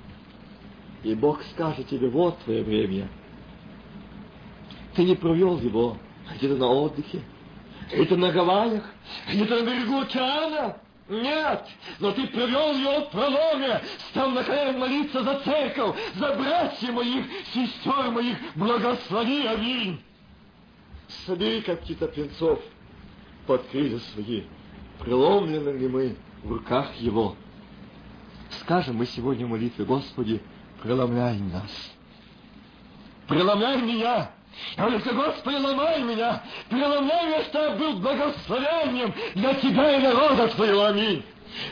A: И Бог скажет тебе, вот твое время. Ты не провел его где-то на отдыхе, это на Гавайях? Это на берегу океана? Нет, но ты провел его в проломе, стал на колено молиться за церковь, за братьев моих, сестер моих, благослови, аминь. Собери, как птица птенцов, под крылья свои, преломлены ли мы в руках его. Скажем мы сегодня в Господи, преломляй нас. Преломляй меня, только, Господи, ломай меня, преломляй меня, чтобы я был благословением для Тебя и народа Твоего. Аминь.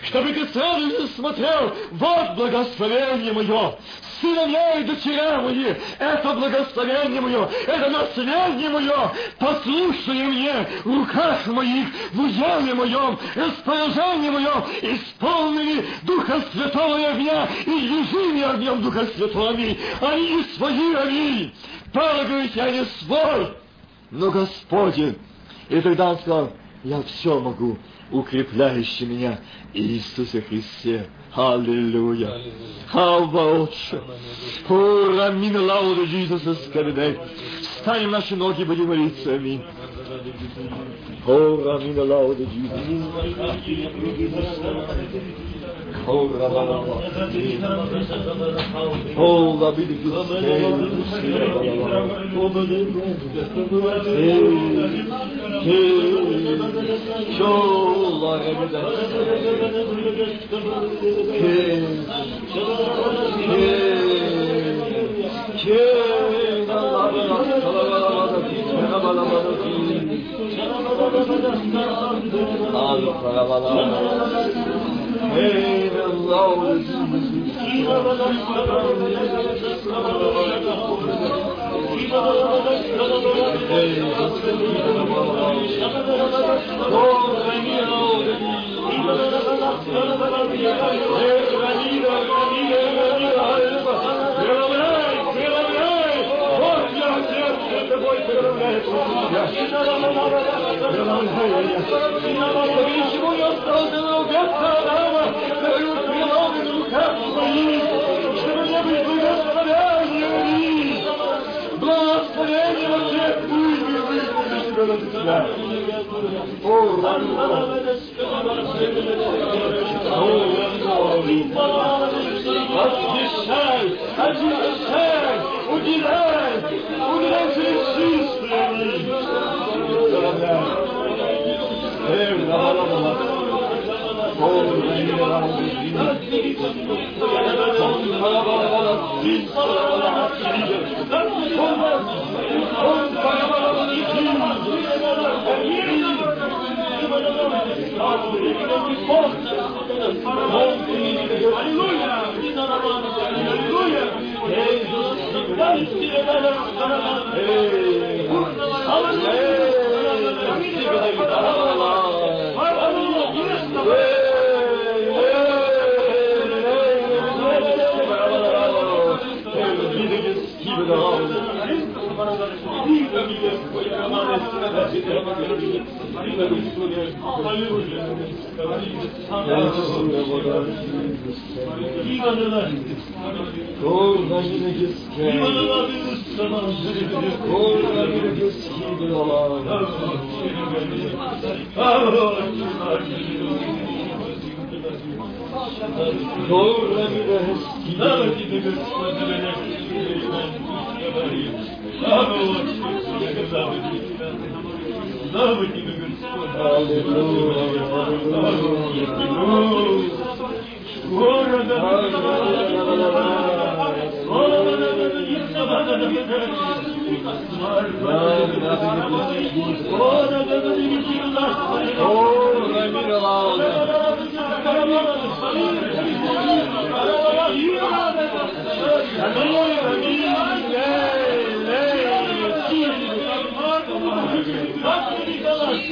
A: Чтобы Ты целый смотрел, вот благословение мое, сыновья и дочеря мои, это благословение мое, это наследие мое, послушай мне в руках моих, в уделе моем, распоряжении моем, исполнили Духа Святого и огня, и ежими огнем Духа Святого, аминь, они не свои, аминь, Правда, я не свой, но Господень. И тогда он сказал, я все могу, укрепляющий меня Иисусе Христе. Аллилуйя. Халва Отче. Ура, мина лауда Иисуса скорбей. Встанем наши ноги, будем молиться. Аминь. Ура, мина лауда Иисуса. Hold up in the Ağzı parabalar. Не осталось, убегаться, Адама, дают приломы в руках своих, чтобы не быть Hallelujah. Hallelujah. الإسلامية وإقامة السنة الإسلامية عند الرسول علي İmanına Doğrularını gizle İmanına Doğrularını gizle Doğrularını gizle
B: Doğrularını gizle Hallelujah.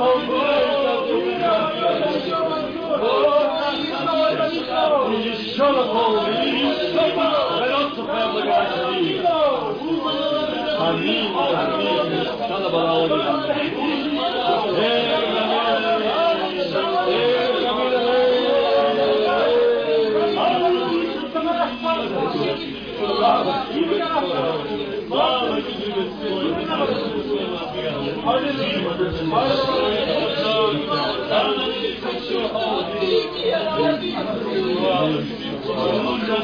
B: слово Твое, Иисус. Слава тебе, Боже, за то, что делаешь ты.
A: Аллилуйя.
B: Слава тебе
A: Аллилуйя.
B: за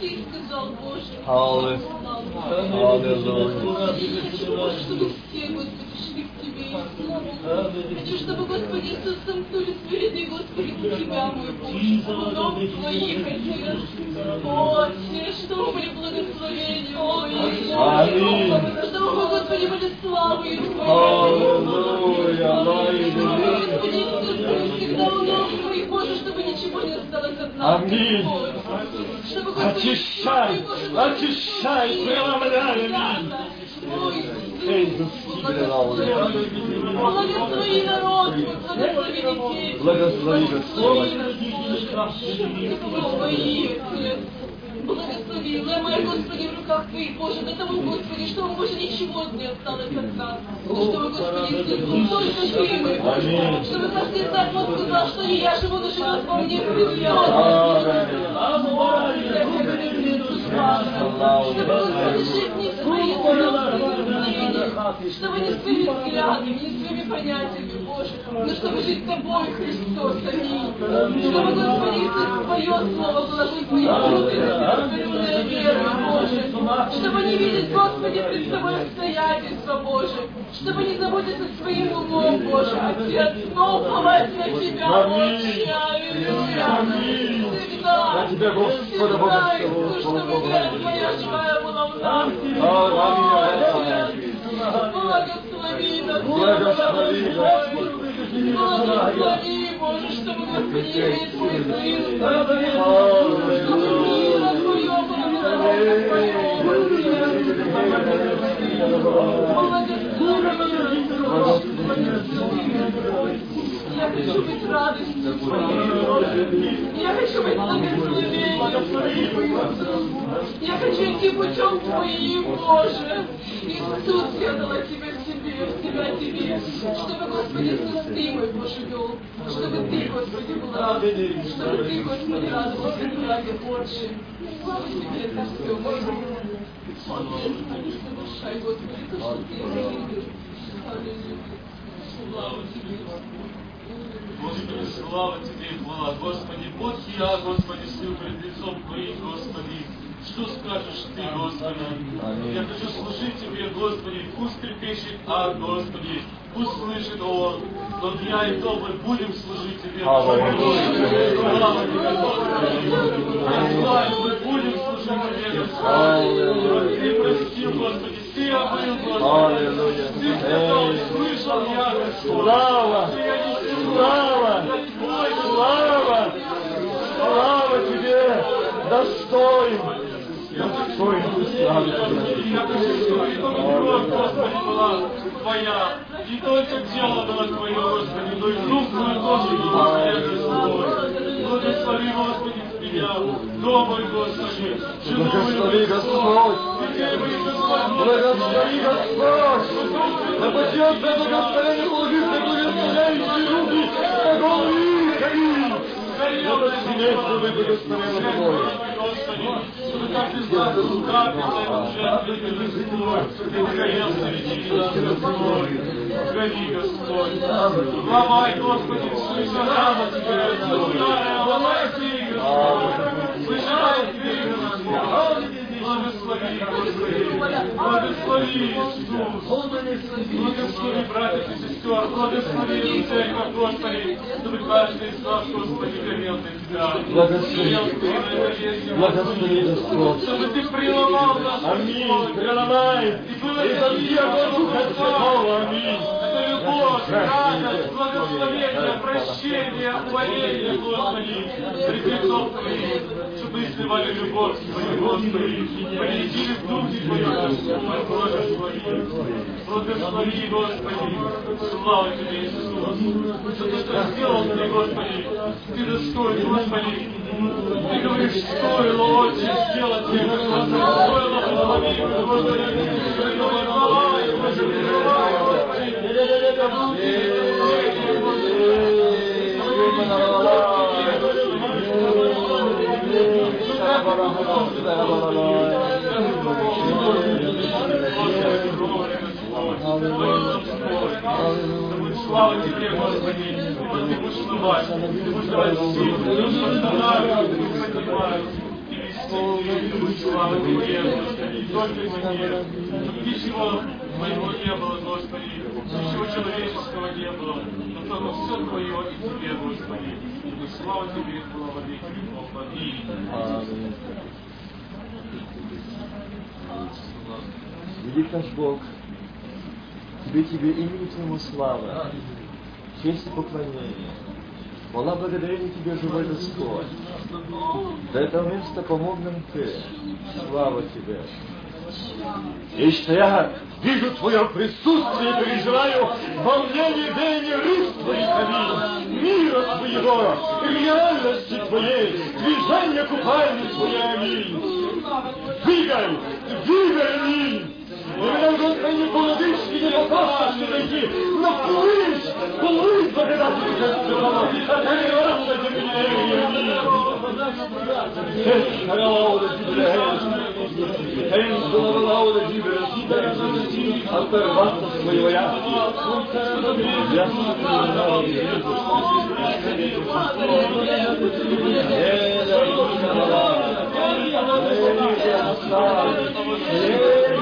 B: ты сказал, Боже.
A: Аллилуйя.
B: Слава тебе.
A: Аллилуйя.
B: Хочу, чтобы Тебе, Иисус. Хочу, чтобы, Господи, к Тебя, мой у ног Твоих, Отец. О, Отец, мы были благословения, о, Иисус.
A: Аминь.
B: Чтобы мы, Господи, были славы и
A: Аллилуйя.
B: Господи, Иисус, мы всегда у ног Твоих, Боже, чтобы ничего не осталось от нас.
A: Аминь.
B: Чтобы, Господи,
A: Очищай, очищай, преломляй, аминь.
B: Благослови народ, благослови детей.
A: Благослови, Господь.
B: Благослови, ломай, Господи, в руках Твоих, Боже, до того, Господи, чтобы, Боже, ничего не осталось от нас. Чтобы, Господи, Иисус, только Ты.
A: Аминь.
B: Чтобы каждый из нас мог сказать, что не я живу, но живет во мне Христос. Чтобы, чтобы не своими взглядами, не своими понятиями, Боже, но чтобы жить Тобой, Христос, аминь. Чтобы, Господи, Иисус, Твое Слово положить в мои внутренности, веру, Боже. Чтобы не видеть, Господи, пред Тобой обстоятельства, Боже. Чтобы не заботиться своим умом, Боже. Отец, но уповать на Тебя, Отче, аллилуйя.
A: На Тебя, Господа, Бога
B: Иисус. Благослови нас,
A: Благослови, Господи.
B: Благослови, Боже, чтобы Господи свой сын. Я хочу быть радостью. Я хочу быть благословением. Я хочу идти путем Твоим, Боже. Иисус, я дала Тебя себе, себя Тебе, чтобы, Господи, Иисус, Ты, мой Боже, вел, чтобы Ты, Господи, был рад, чтобы Ты, Господи, радовался благе, Отче. Слава Тебе за все, Боже. Не совершай, Господи, то, что Ты видишь. Аллилуйя. Слава Тебе,
C: Господи, слава Тебе хвала. Господи, вот я, Господи, стою пред лицом Твоим, Господи. Что скажешь Ты, Господи?
A: Аминь.
C: Я хочу служить Тебе, Господи. Пусть трепещет ад, Господи. Пусть слышит он. Вот я и то мы будем служить Тебе.
A: Аллилуйя.
C: Слава Тебе, Господи. Слава, мы будем служить Тебе, Господи. Ты простил, Господи, Ты обрыл, Господи. Ты сказал, слышал я, Господь.
A: Слава! Слава! Слава! Слава тебе! Достоин!
C: Твоя. Не только тело было Твое, Господи, но и дух Твой тоже Господи. Благослови, Господи, меня, дом мой, Господи,
A: Благослови, Господь! Благослови, Господь! Да почетное благословение благословляющие руки на головы
C: Жертве, Ты горел среди нас, Господь. Ломай, Господи, слыша рано Тебе, старая, ломай двери, Господь. Слыша двери, Господь. Благослови, Господи. Благослови, Иисус. Благослови, братьев и сестер. Благослови церковь, Господи. Чтобы каждый из нас, Господи, горел на Тебя.
A: Благослови. Благослови, Господь!
C: Чтобы Ты преломал нас,
A: Аминь! Преломай!
C: И было
A: зальи огонь Духа Святого! Аминь!
C: Это любовь, радость, благословение, прощение, хваление, Господи, прикрепцов Твоих, чтобы мы сливали любовь Твою, Господи, победили в Духе Твоем, благослови, благослови, Господи, слава Тебе, Иисус, что Ты это сделал Ты, Господи, Ты достоин, Господи, Ты говоришь, стоило очень сделать Тебе, Господи, стоило подловить, Господи, Господи, Слава Тебе, Господи, Ты будешь давать, Ты будешь давать силу, Ты будешь восстанавливать, Ты будешь поднимать, Ты будешь слава Тебе, Господи, только Тебе, чтобы ничего моего не было, Господи, ничего человеческого не было, но только все Твое и Тебе, Господи, и слава Тебе, во веки. Аминь.
A: Велик наш Бог, Тебе, Тебе имени Твоему слава, честь и поклонение. Хвала благодарение Тебе, живой Господь. До этого места помог нам Ты. Слава Тебе. И что я вижу Твое присутствие переживаю волнение веяния рыс Твоих аминь, мира Твоего, реальности Твоей, движения купальни Твоей аминь. Двигай, двигай, аминь. И меня, Господи, не полудышки, не попасться найти, но плыть, плыть благодати Божественного, окореняться земле, аминь. Эх, Лауда Дибрехен, Эн Лауда Дибрехен, оторваться своего я. Я Main and leaders. Escura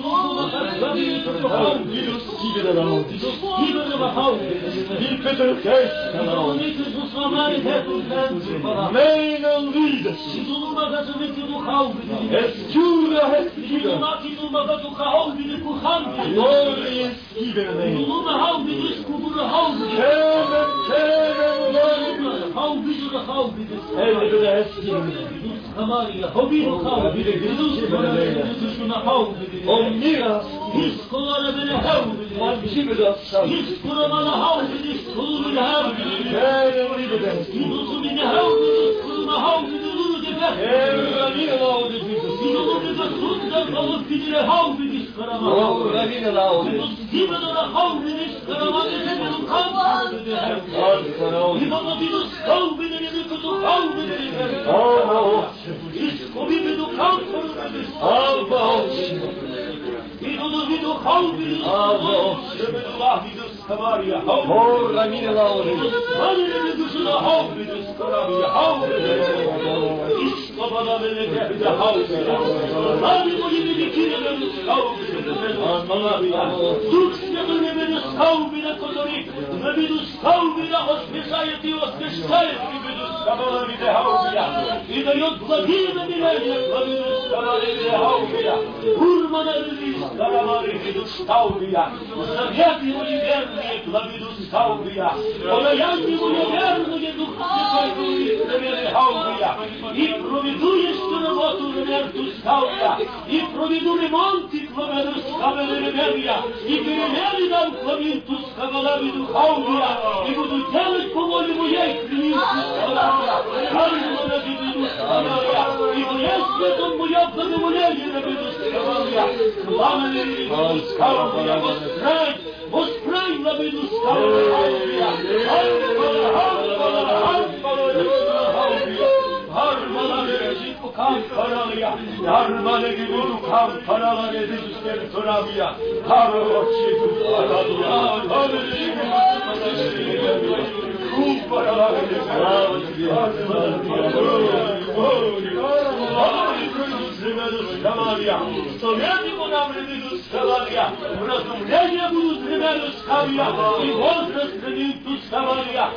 A: Meinen Lieder. Es türe het Lieder. Nur ist Lieder. Kemen,
C: kemen, Lieder. Elbide es Lieder. Samaria, Obirukau, Jezus Kolarabene Tushuna Hau, Omniras, His Kolarabene Hau, Albibiras, His Kuramana Hau, His Kulun Hau, Yunus'u beni Hau, His
A: Kuluna Hau, Yunus'u
C: beni Hau, Yunus'u beni Hau, Yunus'u beni Hau, Yunus'u beni Hau, Yunus'u beni Hau, Hold babadan memlekette havuzda. Abi bu gibi dikilerin Турския да не биде стълби на козори, не биде стълби на възписаят и възписаят и биде стъбалавите хаубия. И да йод благина миления, благина стъбалавите хаубия. Урма на биде стъбалави биде стълбия. Завят его неверные, благина стълбия. Понаят его неверные дух, който биде хаубия. И прови проведу ще роботу Венерту ставка, і проведу ремонт і клавену скавели ремер'я, і перемері дам клавінту скавелеві духовнія, і буду делать по волі моєї кліністу скавелевя, кажу на відвіду скавелевя, і моє святом моя благоволення на віду скавелевя, клавели віду скавелевя, воскрай, воскрай на віду скавелевя, ай, Kamparalıya, yarmanı bulur kamparalar edilmişler turabıya. Karo çiğdüz aralıya, karo çiğdüz aralıya. Kum paralar edilmişler, yarmanı bulur kamparalar edilmişler. Sovyet bu namrediz скавалия, вразумление будут реведу скавия, и возраст ревиду скавалия,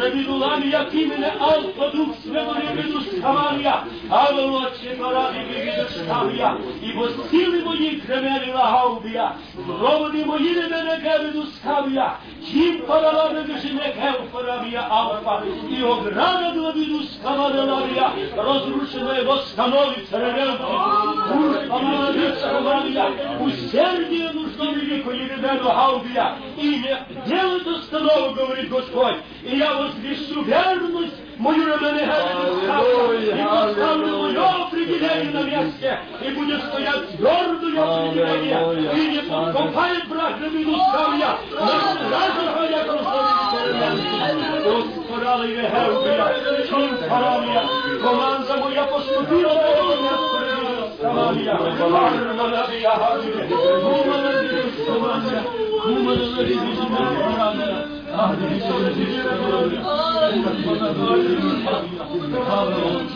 C: ревиду ламия кимене алфа дух свето ревиду скавалия, а волоче паради ревиду скавия, ибо сили мои кремерила хаубия, проводи мои ревене гевиду скавия, чим параламе гешине гев паравия алфа, и ограна главиду скавалия, разрушенная восстановится ревенти, Усердие нужно великое ребяту Хаубия. И не делать установу, говорит Господь. И я возвещу верность мою Раменехевину и поставлю мое определение на месте, и будет стоять твердое определение, и не подкопает на минус камня, но сразу я Господа и Вехевбия, чим парамия, команда моя поступила до Kumanları yüzünden kumanları via Havile, Kumana di Samaria, Kumana di Samaria,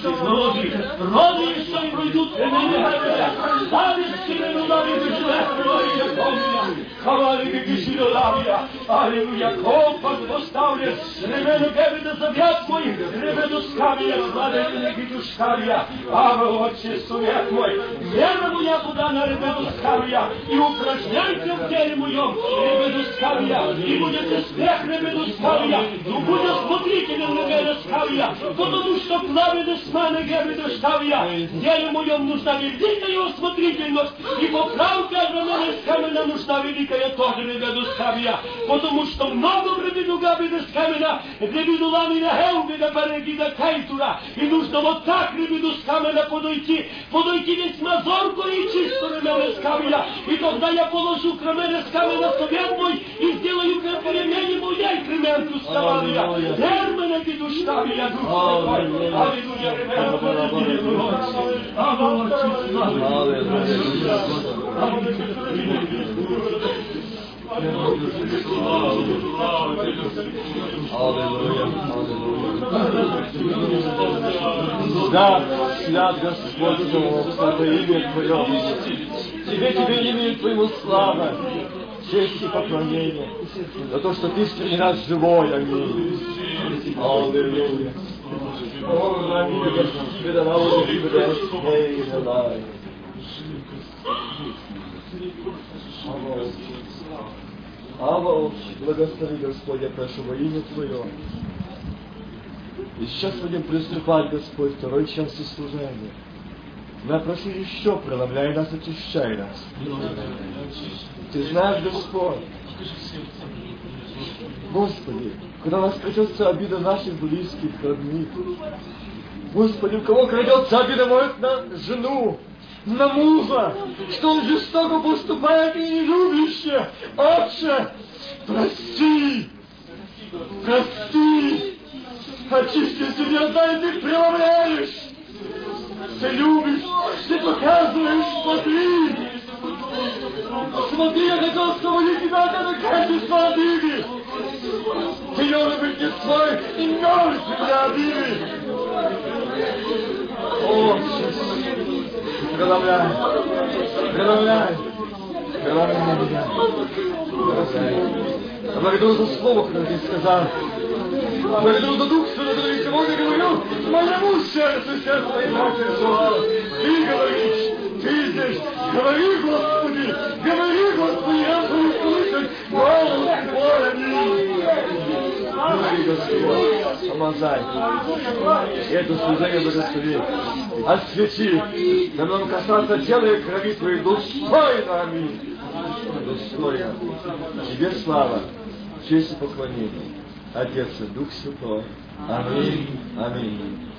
C: Роди, роди, що й пройдуть мене героя, завісті не удари вишле, роє помня, хавали киші до лавія, алілуя, компас поставлє, ревену гевида зав'ят мой, ревену скавія, владе не гиду шкавія, ава отче совет мой, вера моя туда на ревену скавія, и упражняйте в теле моем, ревену скавія, и будете време да ставија, будеш потребен на ме да ставија, потому што плаве да сма на ге да ставија, деле мојом нужна велика ја осмотрителност и поправка за мене скамена нужна велика ја тоа не ге да ставија, потому што много време дога би да скамена, не би долами на хелби да бареги да кајтура и нужда во так не би до скамена подојти, подојки не сма зорко и чисто не ме скамена. И тогда ја положу крамене скамена со ведној и сделају кај време мој кременку скавия, термене гиду штавия, дух святой, аллилуйя, ревену
A: Да, свят Господь святое имя Твое. Тебе, тебе имя Твоему слава, честь и поклонение. За то, что Ты среди нас живой, аминь. Аллилуйя. Ава, благослови, Господь, я прошу во имя Твое. И сейчас будем приступать, Господь, второй час служения. Я прошу еще, преломляй нас, очищай нас. Ты знаешь, Господь, Господи, когда нас крадется обида наших близких, родных, Господи, у кого крадется обида может на жену, на мужа, что он жестоко поступает и не любяще, Отче, прости, Прости! Очисти себя, дай ты преломляешь! Ты любишь, ты показываешь, смотри! Смотри, я хотел освободить тебя от этой качества обиды! Ты должен быть не свой и мертв для обиды! О, преломляй! Преломляй! Преломляй меня! Благодарю за слово, которое ты сказал. Благодарю за дух, что который сегодня говорил моему сердцу, сердцу иначе Ты говоришь, ты здесь, говори, Господи, говори, Господи, я буду слышать голос Твой. Говори, Господь, помазай. Это служение благослови. Освети. Да нам касаться тела и крови Твоей достойно, аминь. Достойно. Тебе слава, честь и поклонение. Отец и Дух Святой. Аминь. Аминь.